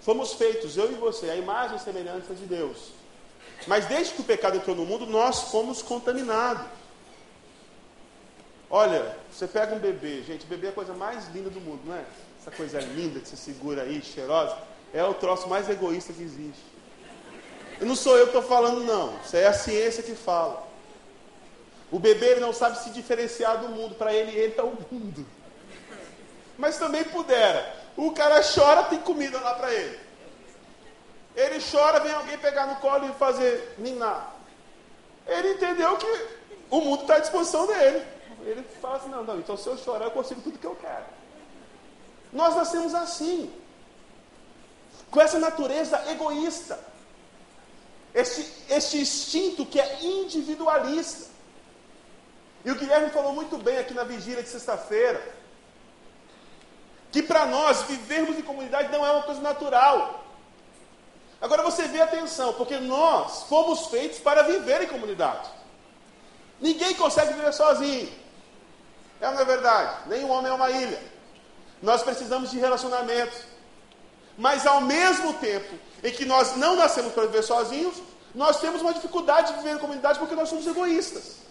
Fomos feitos, eu e você, a imagem e semelhança de Deus. Mas desde que o pecado entrou no mundo, nós fomos contaminados. Olha, você pega um bebê, gente, bebê é a coisa mais linda do mundo, não é? Essa coisa linda que você segura aí, cheirosa, é o troço mais egoísta que existe. E não sou eu que estou falando, não. Isso é a ciência que fala. O bebê não sabe se diferenciar do mundo. Para ele, ele é o mundo. Mas também pudera. O cara chora, tem comida lá para ele. Ele chora, vem alguém pegar no colo e fazer ninar. Ele entendeu que o mundo está à disposição dele. Ele fala assim: não, não, então se eu chorar, eu consigo tudo que eu quero. Nós nascemos assim, com essa natureza egoísta, este, este instinto que é individualista. E o Guilherme falou muito bem aqui na vigília de sexta-feira que para nós vivermos em comunidade não é uma coisa natural. Agora você vê atenção, porque nós fomos feitos para viver em comunidade. Ninguém consegue viver sozinho. É não é verdade? Nenhum homem é uma ilha. Nós precisamos de relacionamentos. Mas ao mesmo tempo em que nós não nascemos para viver sozinhos, nós temos uma dificuldade de viver em comunidade porque nós somos egoístas.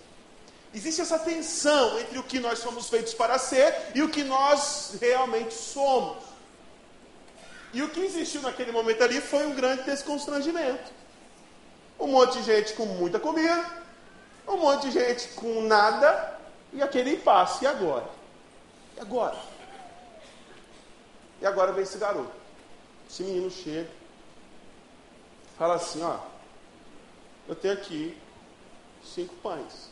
Existe essa tensão entre o que nós somos feitos para ser e o que nós realmente somos. E o que existiu naquele momento ali foi um grande desconstrangimento. Um monte de gente com muita comida, um monte de gente com nada, e aquele impasse. E agora? E agora? E agora vem esse garoto. Esse menino chega, fala assim: Ó, eu tenho aqui cinco pães.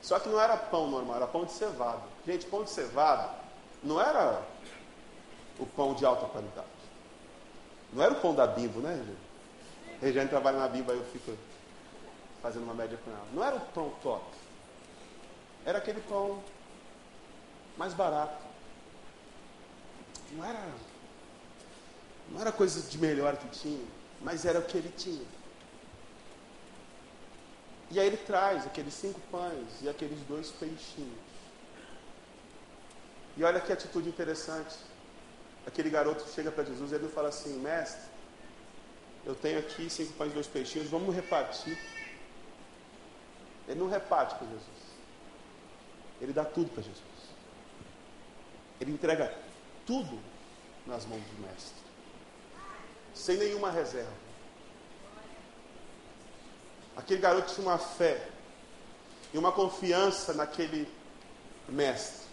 Só que não era pão normal, era pão de cevada. Gente, pão de cevada não era o pão de alta qualidade. Não era o pão da Bimbo, né, Regiane? Regiane trabalha na Bimbo, aí eu fico fazendo uma média com ela. Não era o pão top. Era aquele pão mais barato. Não era, não era coisa de melhor que tinha, mas era o que ele tinha. E aí ele traz aqueles cinco pães e aqueles dois peixinhos. E olha que atitude interessante. Aquele garoto chega para Jesus e ele fala assim: Mestre, eu tenho aqui cinco pães e dois peixinhos, vamos repartir. Ele não reparte para Jesus. Ele dá tudo para Jesus. Ele entrega tudo nas mãos do Mestre, sem nenhuma reserva. Aquele garoto tinha uma fé e uma confiança naquele mestre.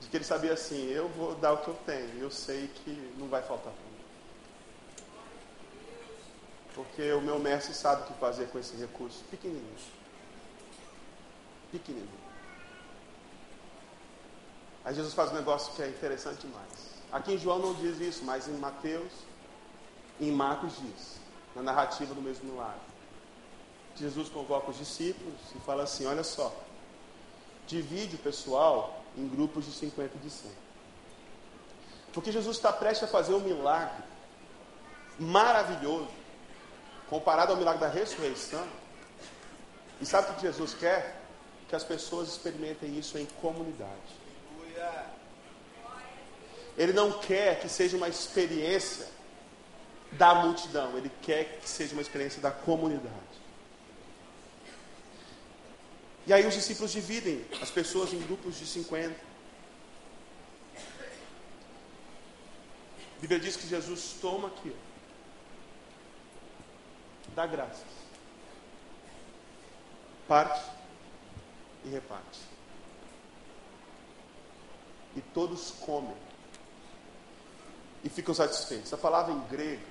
De que ele sabia assim, eu vou dar o que eu tenho, eu sei que não vai faltar para mim. Porque o meu mestre sabe o que fazer com esse recurso pequenininho. Pequenininho. Aí Jesus faz um negócio que é interessante demais. Aqui em João não diz isso, mas em Mateus, em Marcos diz, na narrativa do mesmo milagre. Jesus convoca os discípulos e fala assim: olha só, divide o pessoal em grupos de 50 e de 100. Porque Jesus está prestes a fazer um milagre maravilhoso, comparado ao milagre da ressurreição. E sabe o que Jesus quer? Que as pessoas experimentem isso em comunidade. Ele não quer que seja uma experiência da multidão, ele quer que seja uma experiência da comunidade. E aí os discípulos dividem as pessoas em grupos de 50. A Bíblia diz que Jesus toma aquilo, dá graças, parte e reparte. E todos comem e ficam satisfeitos. A palavra em grego,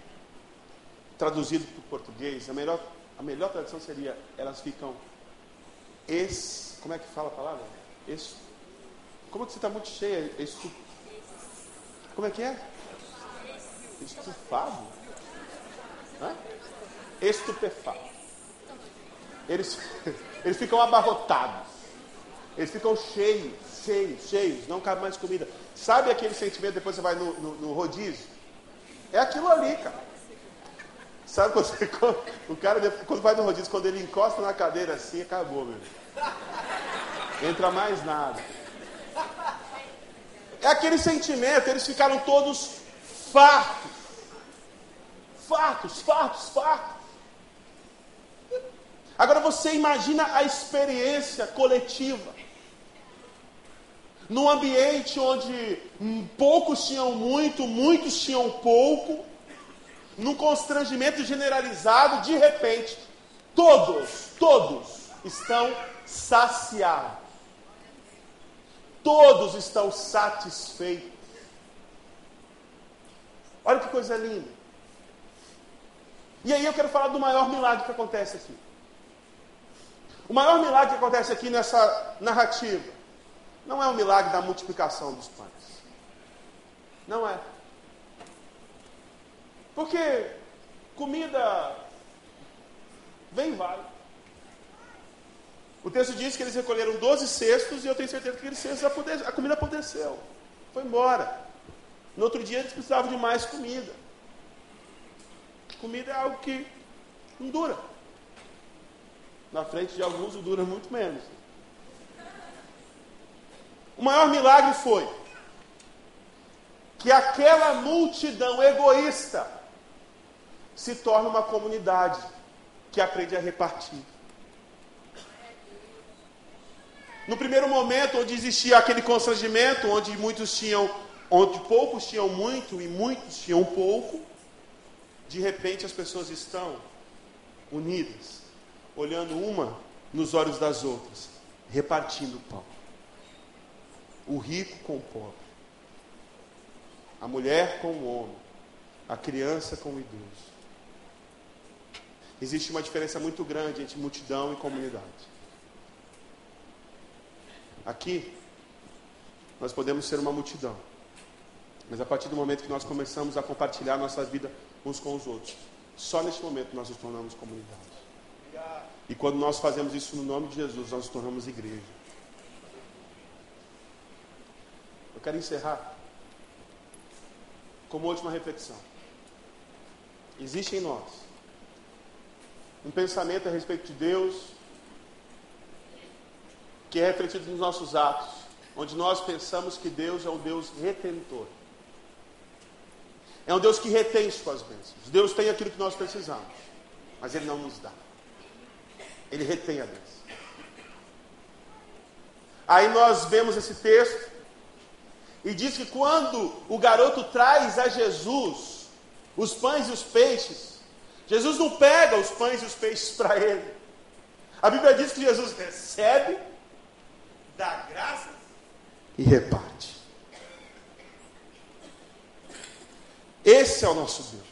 traduzido para o português, a melhor, a melhor tradução seria: elas ficam es, como é que fala a palavra? Es, como é que você está muito cheia? Estu, como é que é? Estufado? Hã? Estupefato. Eles, eles ficam abarrotados. Eles ficam cheios, cheios, cheios. Não cabe mais comida. Sabe aquele sentimento depois você vai no, no, no rodízio? É aquilo ali, cara. Sabe quando você, o cara, quando vai no rodízio, quando ele encosta na cadeira assim, acabou, meu. Entra mais nada. É aquele sentimento, eles ficaram todos fartos. Fartos, fartos, fartos. Agora você imagina a experiência coletiva. Num ambiente onde poucos tinham muito, muitos tinham pouco, num constrangimento generalizado, de repente, todos, todos estão saciados. Todos estão satisfeitos. Olha que coisa linda. E aí eu quero falar do maior milagre que acontece aqui. O maior milagre que acontece aqui nessa narrativa não é o milagre da multiplicação dos pães. Não é. Porque comida vem e vai. O texto diz que eles recolheram 12 cestos e eu tenho certeza que aqueles cestos a comida apodreceu. Foi embora. No outro dia eles precisavam de mais comida. Comida é algo que não dura. Na frente de alguns dura muito menos. O maior milagre foi que aquela multidão egoísta se torna uma comunidade que aprende a repartir. No primeiro momento, onde existia aquele constrangimento, onde muitos tinham, onde poucos tinham muito e muitos tinham pouco, de repente as pessoas estão unidas, olhando uma nos olhos das outras, repartindo o pão. O rico com o pobre, a mulher com o homem, a criança com o idoso. Existe uma diferença muito grande entre multidão e comunidade. Aqui, nós podemos ser uma multidão, mas a partir do momento que nós começamos a compartilhar nossa vida uns com os outros, só nesse momento nós nos tornamos comunidade. E quando nós fazemos isso no nome de Jesus, nós nos tornamos igreja. Eu quero encerrar como última reflexão. Existe em nós um pensamento a respeito de Deus que é refletido nos nossos atos, onde nós pensamos que Deus é um Deus retentor. É um Deus que retém suas bênçãos. Deus tem aquilo que nós precisamos, mas Ele não nos dá. Ele retém a bênção. Aí nós vemos esse texto e diz que quando o garoto traz a Jesus os pães e os peixes, Jesus não pega os pães e os peixes para ele. A Bíblia diz que Jesus recebe, dá graças e reparte. Esse é o nosso Deus.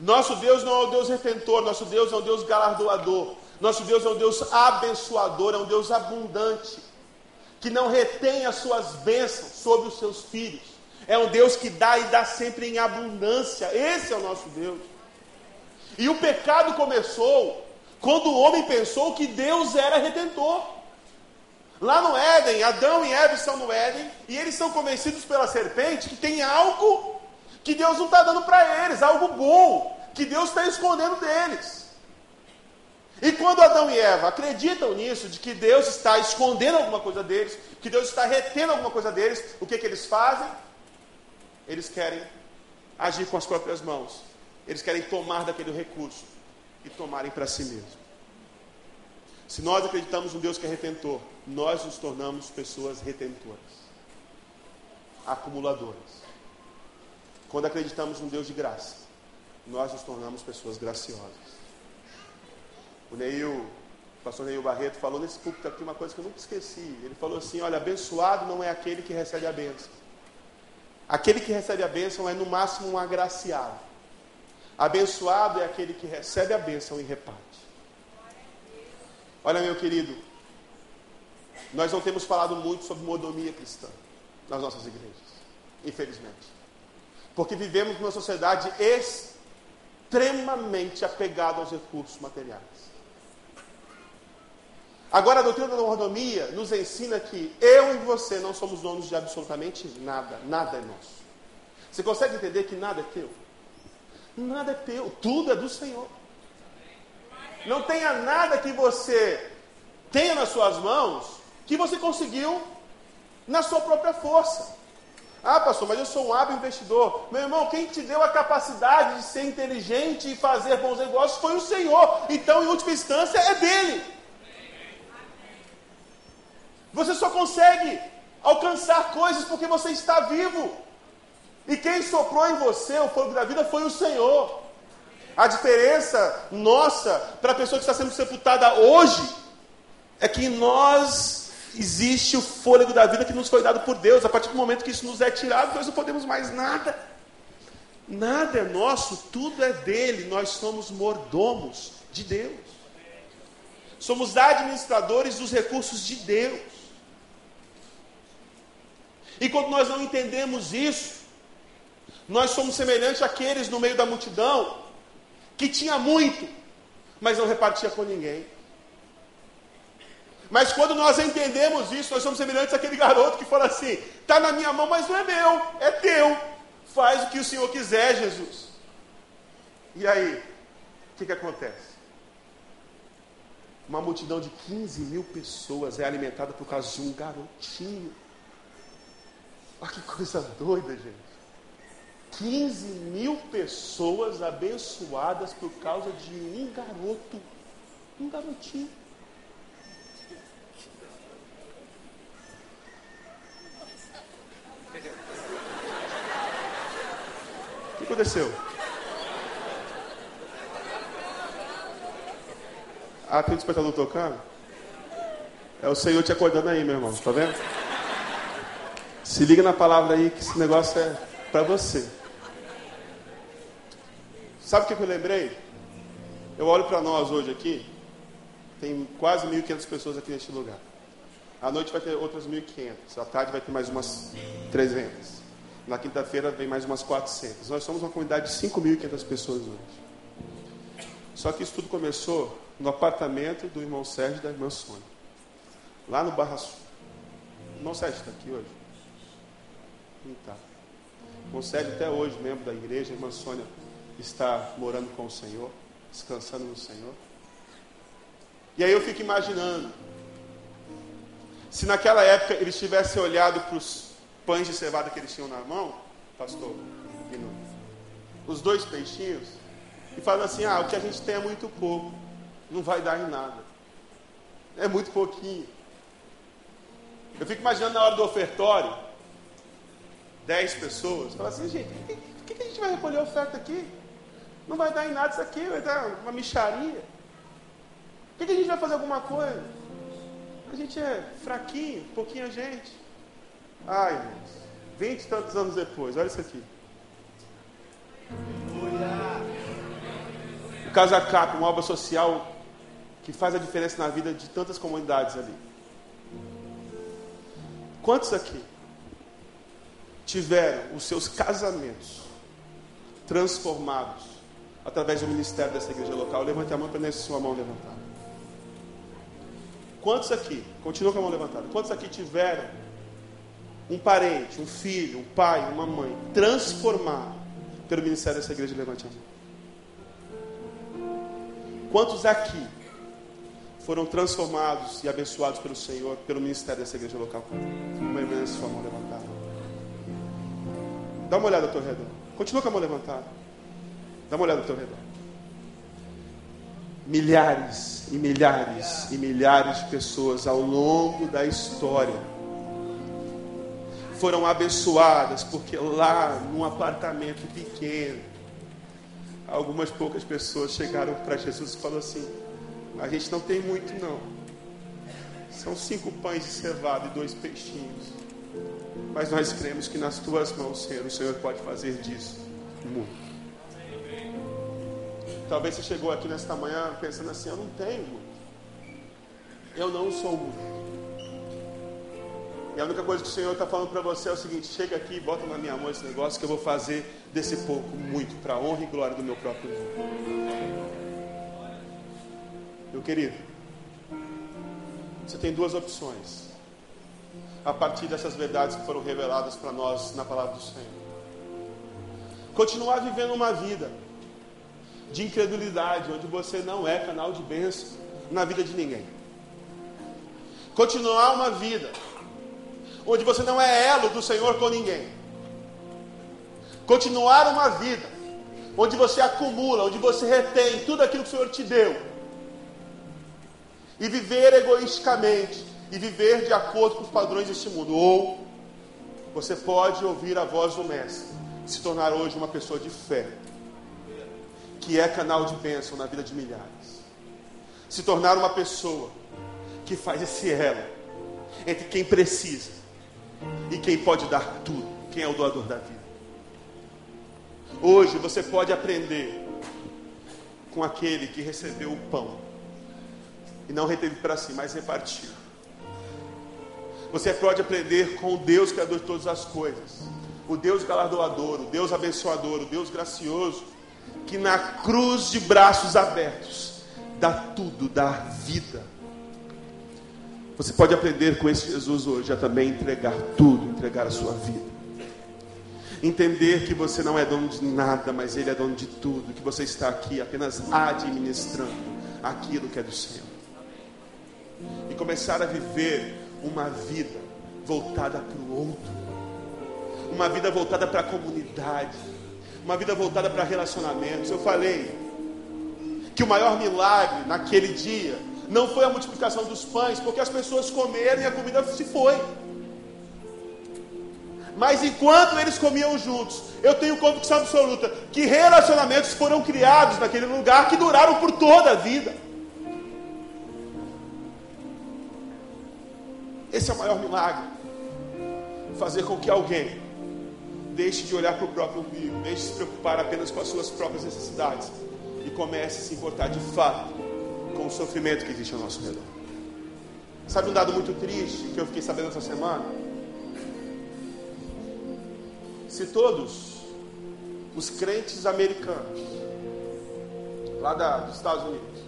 Nosso Deus não é um Deus retentor, nosso Deus é um Deus galardoador. Nosso Deus é um Deus abençoador, é um Deus abundante, que não retém as suas bênçãos sobre os seus filhos. É um Deus que dá e dá sempre em abundância. Esse é o nosso Deus. E o pecado começou quando o homem pensou que Deus era redentor. Lá no Éden, Adão e Eva estão no Éden e eles são convencidos pela serpente que tem algo que Deus não está dando para eles, algo bom, que Deus está escondendo deles. E quando Adão e Eva acreditam nisso, de que Deus está escondendo alguma coisa deles, que Deus está retendo alguma coisa deles, o que, que eles fazem? Eles querem agir com as próprias mãos. Eles querem tomar daquele recurso e tomarem para si mesmo. Se nós acreditamos no Deus que é retentor, nós nos tornamos pessoas retentoras, acumuladoras. Quando acreditamos no Deus de graça, nós nos tornamos pessoas graciosas. O Neil, o pastor Neil Barreto, falou nesse púlpito aqui uma coisa que eu nunca esqueci. Ele falou assim: olha, abençoado não é aquele que recebe a bênção. Aquele que recebe a bênção é no máximo um agraciado. Abençoado é aquele que recebe a bênção e reparte. Olha, meu querido, nós não temos falado muito sobre modomia cristã nas nossas igrejas, infelizmente. Porque vivemos numa sociedade extremamente apegada aos recursos materiais. Agora, a doutrina da mordomia nos ensina que eu e você não somos donos de absolutamente nada. Nada é nosso. Você consegue entender que nada é teu? Nada é teu. Tudo é do Senhor. Não tenha nada que você tenha nas suas mãos que você conseguiu na sua própria força. Ah, pastor, mas eu sou um hábil investidor. Meu irmão, quem te deu a capacidade de ser inteligente e fazer bons negócios foi o Senhor. Então, em última instância, é dele. Você só consegue alcançar coisas porque você está vivo. E quem soprou em você o fogo da vida foi o Senhor. A diferença nossa para a pessoa que está sendo sepultada hoje é que nós existe o fôlego da vida que nos foi dado por Deus. A partir do momento que isso nos é tirado, nós não podemos mais nada. Nada é nosso, tudo é dele. Nós somos mordomos de Deus. Somos administradores dos recursos de Deus. E quando nós não entendemos isso, nós somos semelhantes àqueles no meio da multidão que tinha muito, mas não repartia com ninguém. Mas quando nós entendemos isso, nós somos semelhantes àquele garoto que fala assim: está na minha mão, mas não é meu, é teu. Faz o que o Senhor quiser, Jesus. E aí, o que, que acontece? Uma multidão de 15 mil pessoas é alimentada por causa de um garotinho. Olha que coisa doida, gente. 15 mil pessoas abençoadas por causa de um garoto. Um garotinho. O que aconteceu? Ah, tem um despertador tocando? É o Senhor te acordando aí, meu irmão. Tá vendo? Se liga na palavra aí que esse negócio é para você. Sabe o que eu lembrei? Eu olho para nós hoje aqui, tem quase 1.500 pessoas aqui neste lugar. À noite vai ter outras 1.500, à tarde vai ter mais umas 300. Na quinta-feira vem mais umas 400. Nós somos uma comunidade de 5.500 pessoas hoje. Só que isso tudo começou no apartamento do irmão Sérgio e da irmã Sônia, lá no Barra Sul. O irmão Sérgio está aqui hoje? Não está. Concede até hoje, membro da igreja, a irmã Sônia está morando com o Senhor, descansando no Senhor. E aí eu fico imaginando, se naquela época eles tivessem olhado para os pães de cevada que eles tinham na mão, pastor, os dois peixinhos, e falam assim, ah, o que a gente tem é muito pouco, não vai dar em nada. É muito pouquinho. Eu fico imaginando na hora do ofertório, dez pessoas, fala assim, gente, por que, que a gente vai recolher oferta aqui? Não vai dar em nada isso aqui, vai dar uma micharia. Por que, que a gente vai fazer alguma coisa? A gente é fraquinho, pouquinha gente. Ai, irmãos, vinte e tantos anos depois, olha isso aqui. Casa Cap, uma obra social que faz a diferença na vida de tantas comunidades ali. Quantos aqui tiveram os seus casamentos transformados através do ministério dessa igreja local? Levante a mão para nesse sua mão levantada. Quantos aqui, continua com a mão levantada, quantos aqui tiveram um parente, um filho, um pai, uma mãe transformado pelo ministério dessa igreja? Levante a mão. Quantos aqui foram transformados e abençoados pelo Senhor, pelo ministério dessa igreja local. Uma irmã, sua mão levantada. Dá uma olhada ao teu redor. Continua com a mão levantada. Dá uma olhada ao teu redor. Milhares e milhares e milhares de pessoas ao longo da história foram abençoadas porque lá num apartamento pequeno algumas poucas pessoas chegaram para Jesus e falaram assim: a gente não tem muito, não. São cinco pães de cevada e dois peixinhos. Mas nós cremos que nas tuas mãos, Senhor, o Senhor pode fazer disso muito. Talvez você chegou aqui nesta manhã pensando assim: eu não tenho. Eu não sou muito. E a única coisa que o Senhor está falando para você é o seguinte: chega aqui e bota na minha mão esse negócio que eu vou fazer desse pouco muito, para a honra e glória do meu próprio nome. Meu querido, você tem duas opções. A partir dessas verdades que foram reveladas para nós na palavra do Senhor. Continuar vivendo uma vida de incredulidade, onde você não é canal de bênção na vida de ninguém. Continuar uma vida onde você não é elo do Senhor com ninguém. Continuar uma vida onde você acumula, onde você retém tudo aquilo que o Senhor te deu e viver egoisticamente e viver de acordo com os padrões deste mundo. Ou você pode ouvir a voz do Mestre, se tornar hoje uma pessoa de fé, que é canal de bênção na vida de milhares. Se tornar uma pessoa que faz esse elo entre quem precisa e quem pode dar tudo, quem é o doador da vida. Hoje você pode aprender com aquele que recebeu o pão e não reteve para si, mas repartiu. Você pode aprender com o Deus Criador de todas as coisas, o Deus galardoador, o Deus abençoador, o Deus gracioso, que na cruz de braços abertos dá tudo, dá vida. Você pode aprender com esse Jesus hoje a também entregar tudo, entregar a sua vida. Entender que você não é dono de nada, mas Ele é dono de tudo, que você está aqui apenas administrando aquilo que é do Senhor e começar a viver uma vida voltada para o outro, uma vida voltada para a comunidade, uma vida voltada para relacionamentos. Eu falei que o maior milagre naquele dia não foi a multiplicação dos pães, porque as pessoas comeram e a comida se foi. Mas enquanto eles comiam juntos, eu tenho convicção absoluta que relacionamentos foram criados naquele lugar que duraram por toda a vida. Esse é o maior milagre. Fazer com que alguém deixe de olhar para o próprio umbigo, deixe de se preocupar apenas com as suas próprias necessidades e comece a se importar de fato com o sofrimento que existe ao nosso redor. Sabe um dado muito triste que eu fiquei sabendo essa semana? Se todos os crentes americanos, lá da, dos Estados Unidos,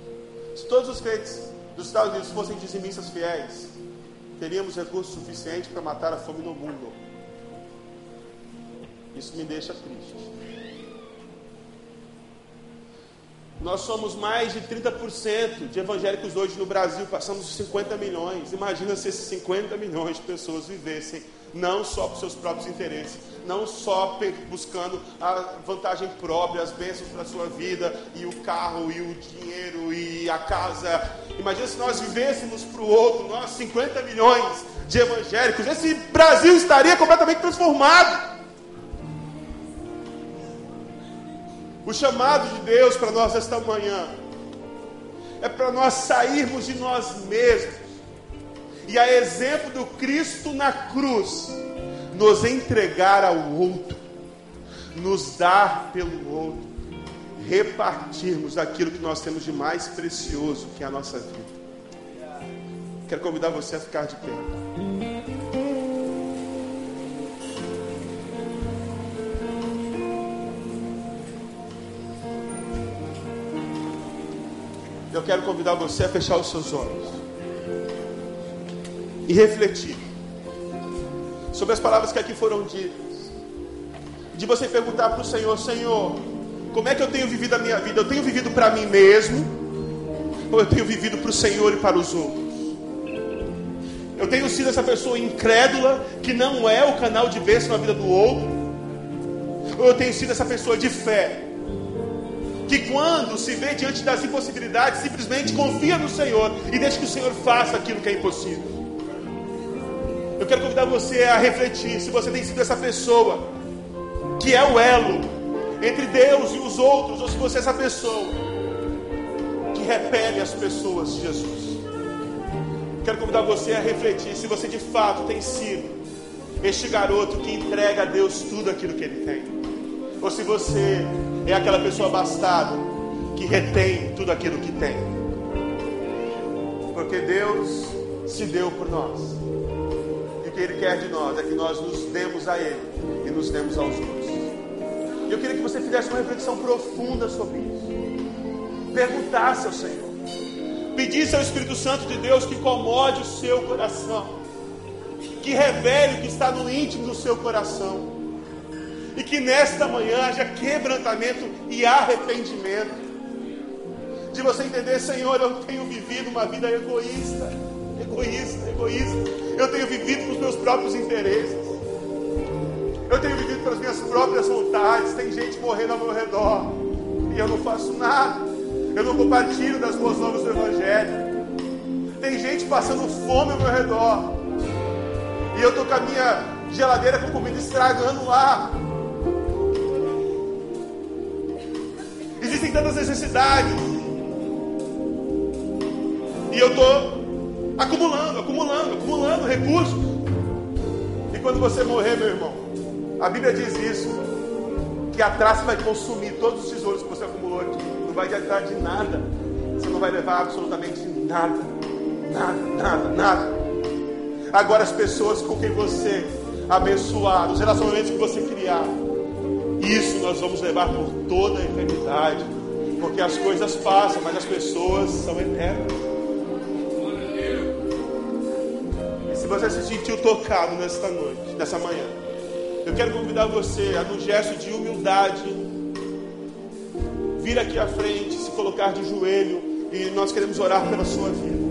se todos os crentes dos Estados Unidos fossem dizimistas fiéis, teríamos recursos suficientes para matar a fome no mundo. Isso me deixa triste. Nós somos mais de 30% de evangélicos hoje no Brasil, passamos de 50 milhões. Imagina se esses 50 milhões de pessoas vivessem não só para os seus próprios interesses, não só buscando a vantagem própria, as bênçãos para a sua vida, e o carro, e o dinheiro, e a casa. Imagina se nós vivêssemos para o outro, nós 50 milhões de evangélicos, esse Brasil estaria completamente transformado. O chamado de Deus para nós esta manhã é para nós sairmos de nós mesmos e a exemplo do Cristo na cruz, nos entregar ao outro, nos dar pelo outro repartirmos aquilo que nós temos de mais precioso, que é a nossa vida. Quero convidar você a ficar de pé. Eu quero convidar você a fechar os seus olhos e refletir sobre as palavras que aqui foram ditas. De você perguntar para o Senhor: Senhor, como é que eu tenho vivido a minha vida? Eu tenho vivido para mim mesmo? Ou eu tenho vivido para o Senhor e para os outros? Eu tenho sido essa pessoa incrédula que não é o canal de bênção na vida do outro? Ou eu tenho sido essa pessoa de fé que quando se vê diante das impossibilidades, simplesmente confia no Senhor e deixa que o Senhor faça aquilo que é impossível? Eu quero convidar você a refletir se você tem sido essa pessoa que é o elo entre Deus e os outros, ou se você é essa pessoa que repele as pessoas de Jesus. Quero convidar você a refletir se você de fato tem sido este garoto que entrega a Deus tudo aquilo que ele tem, ou se você é aquela pessoa abastada que retém tudo aquilo que tem, porque Deus se deu por nós. E o que Ele quer de nós é que nós nos demos a Ele e nos demos aos outros. Eu queria que você fizesse uma reflexão profunda sobre isso. Perguntasse ao Senhor. Pedisse ao Espírito Santo de Deus que incomode o seu coração. Que revele o que está no íntimo do seu coração. E que nesta manhã haja quebrantamento e arrependimento. De você entender, Senhor, eu tenho vivido uma vida egoísta. Egoísta, egoísta. Eu tenho vivido com os meus próprios interesses. Eu tenho vivido pelas minhas próprias vontades. Tem gente morrendo ao meu redor. E eu não faço nada. Eu não compartilho das boas novas do Evangelho. Tem gente passando fome ao meu redor. E eu estou com a minha geladeira com comida estragando lá. Existem tantas necessidades. E eu estou acumulando, acumulando, acumulando recursos. E quando você morrer, meu irmão, a Bíblia diz isso: que a traça vai consumir todos os tesouros que você acumulou aqui. Não vai adiantar de nada. Você não vai levar absolutamente nada. Nada, nada, nada. Agora, as pessoas com quem você abençoar, os relacionamentos que você criar, isso nós vamos levar por toda a eternidade. Porque as coisas passam, mas as pessoas são eternas. E se você se sentiu tocado nesta noite, nessa manhã, eu quero convidar você a, num gesto de humildade, vir aqui à frente, se colocar de joelho e nós queremos orar pela sua vida.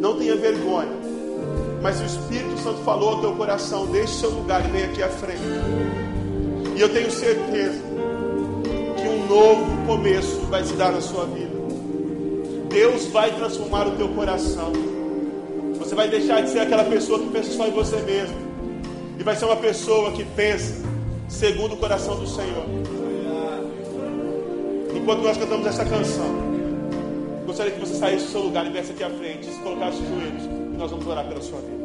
Não tenha vergonha, mas o Espírito Santo falou ao teu coração, deixe seu lugar e vem aqui à frente. E eu tenho certeza um novo começo vai se dar na sua vida. Deus vai transformar o teu coração. Você vai deixar de ser aquela pessoa que pensa só em você mesmo e vai ser uma pessoa que pensa segundo o coração do Senhor. Enquanto nós cantamos essa canção, gostaria que você saísse do seu lugar e viesse aqui à frente, se colocasse os joelhos, e nós vamos orar pela sua vida.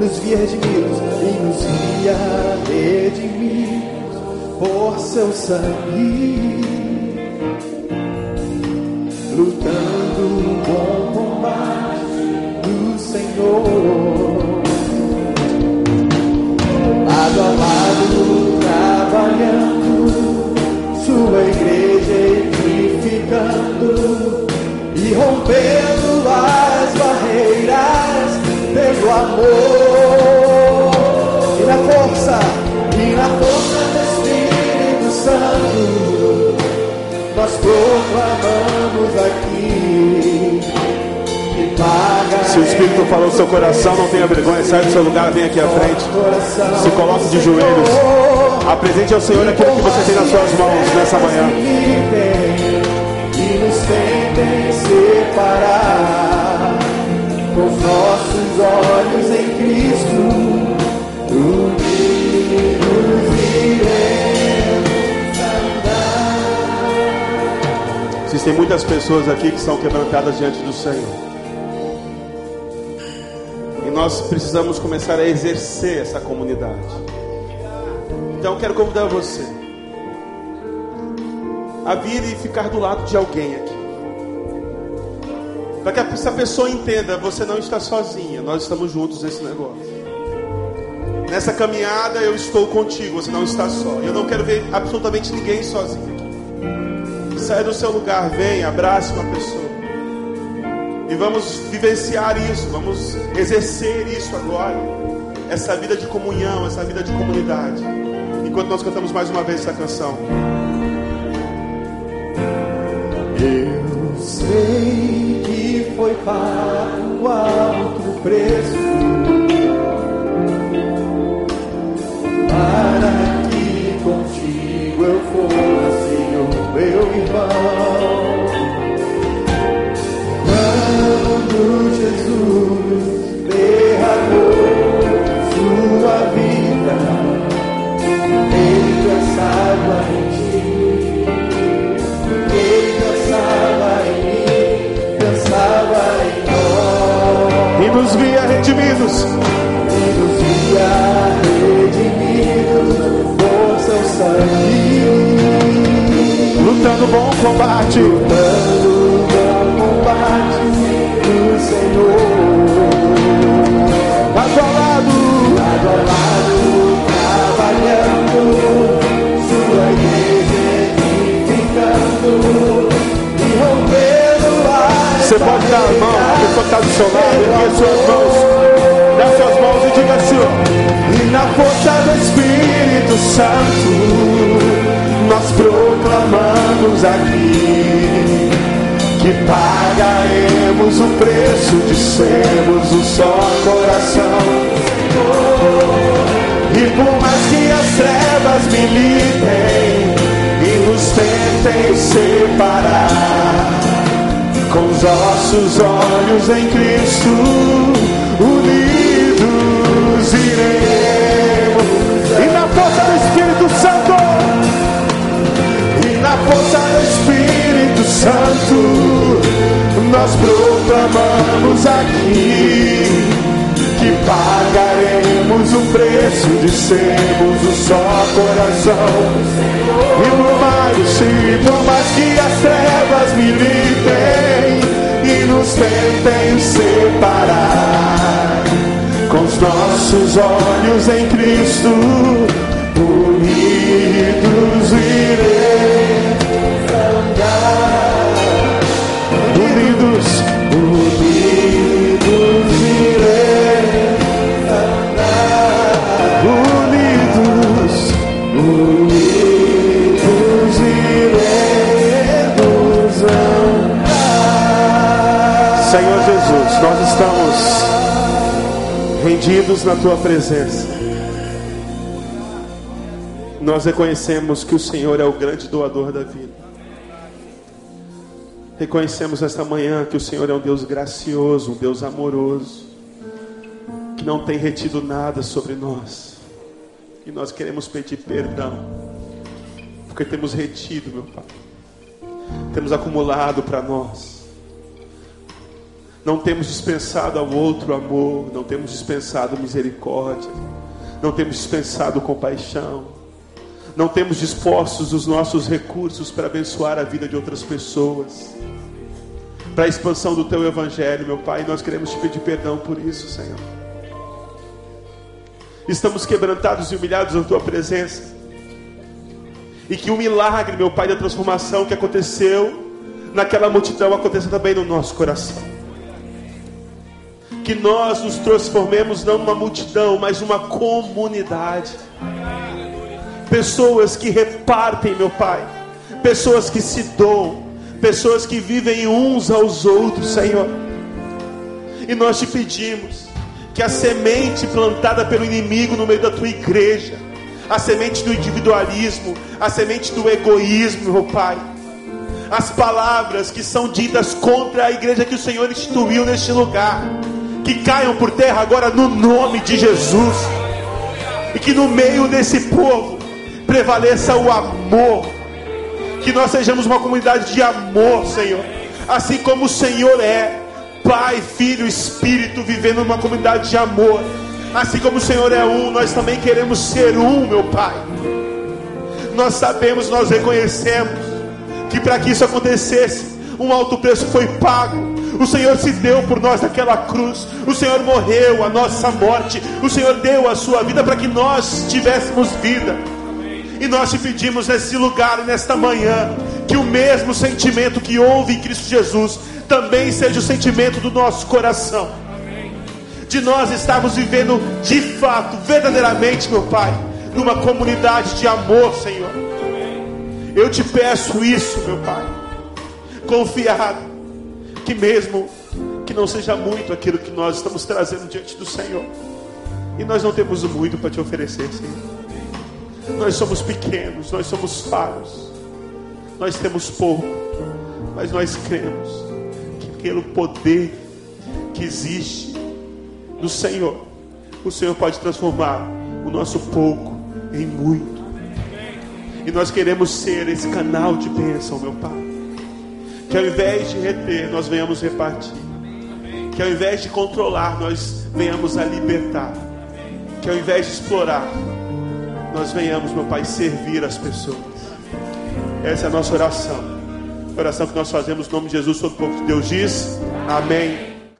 Nos via redimidos, e nos via redimidos por seu sangue, lutando bom combate do Senhor, lado a lado, trabalhando sua igreja edificando e rompendo as barreiras pelo amor na força do Espírito Santo nós proclamamos aqui o Espírito falou no seu coração, não tenha vergonha, sai do seu lugar, vem aqui à frente. Se coloque de joelhos. Apresente ao Senhor aquilo que você tem nas suas mãos nessa manhã. E nos tentem separar com os nossos olhos Existem muitas pessoas aqui que são quebrantadas diante do Senhor. E nós precisamos começar a exercer essa comunidade. Então quero convidar você a vir e ficar do lado de alguém aqui. Para que essa pessoa entenda, você não está sozinha, nós estamos juntos nesse negócio. Nessa caminhada eu estou contigo, você não está só. Eu não quero ver absolutamente ninguém sozinho. Saia do seu lugar, vem, abrace uma pessoa. E vamos vivenciar isso, vamos exercer isso agora. Essa vida de comunhão, essa vida de comunidade. Enquanto nós cantamos mais uma vez essa canção. Eu sei que foi pago alto preço para que contigo eu fosse redimidos. E nos via redimidos por seu sangue, Lutando bom combate. lutando bom combate do Senhor. Lado a lado. lado a lado, trabalhando, sua igreja edificando Você pode dar a mão, a pessoa está do seu lado, erguer as suas mãos. Dá as suas mãos e diga assim. E na força do Espírito Santo, nós proclamamos aqui que pagaremos o preço de sermos um só coração. E por mais que as trevas militem e nos tentem separar, com os nossos olhos em Cristo, unidos iremos. Nós proclamamos aqui que pagaremos o preço de sermos um só coração. E por mais, e por mais que as trevas militem e nos tentem separar, com os nossos olhos em Cristo, unidos iremos Senhor Jesus, nós estamos rendidos na tua presença. Nós reconhecemos que o Senhor é o grande doador da vida. Reconhecemos esta manhã que o Senhor é um Deus gracioso, um Deus amoroso, que não tem retido nada sobre nós. E nós queremos pedir perdão, porque temos retido, meu Pai. Temos acumulado para nós. Não temos dispensado ao outro amor, não temos dispensado misericórdia, não temos dispensado compaixão, não temos dispostos os nossos recursos para abençoar a vida de outras pessoas, para a expansão do teu evangelho, meu Pai. Nós queremos te pedir perdão por isso, Senhor. Estamos quebrantados e humilhados na tua presença, e que o milagre, meu Pai, da transformação que aconteceu naquela multidão aconteça também no nosso coração que nós nos transformemos não numa multidão, mas numa comunidade. Pessoas que repartem, meu Pai, pessoas que se doam, pessoas que vivem uns aos outros, Senhor. E nós te pedimos que a semente plantada pelo inimigo no meio da tua igreja, a semente do individualismo, a semente do egoísmo, meu Pai, as palavras que são ditas contra a igreja que o Senhor instituiu neste lugar, que caiam por terra agora no nome de Jesus, e que no meio desse povo prevaleça o amor, que nós sejamos uma comunidade de amor, Senhor, assim como o Senhor é, Pai, Filho, Espírito, vivendo numa comunidade de amor. Assim como o Senhor é um, nós também queremos ser um, meu Pai. Nós sabemos, nós reconhecemos que para que isso acontecesse, um alto preço foi pago. O Senhor se deu por nós naquela cruz. O Senhor morreu a nossa morte. O Senhor deu a sua vida para que nós tivéssemos vida. E nós te pedimos nesse lugar nesta manhã que o mesmo sentimento que houve em Cristo Jesus também seja o sentimento do nosso coração. De nós estarmos vivendo de fato, verdadeiramente, meu Pai, numa comunidade de amor, Senhor. Eu te peço isso, meu Pai, confiado, que mesmo que não seja muito aquilo que nós estamos trazendo diante do Senhor, e nós não temos muito para te oferecer, Senhor. Nós somos pequenos, nós somos falhos nós temos pouco, mas nós cremos que pelo poder que existe no Senhor, o Senhor pode transformar o nosso pouco em muito. E nós queremos ser esse canal de bênção, meu Pai. Que ao invés de reter, nós venhamos repartir. Que ao invés de controlar, nós venhamos a libertar. Que ao invés de explorar, nós venhamos, meu Pai, servir as pessoas. Essa é a nossa oração. oração que nós fazemos no nome de Jesus, todo o povo de Deus diz. Amém.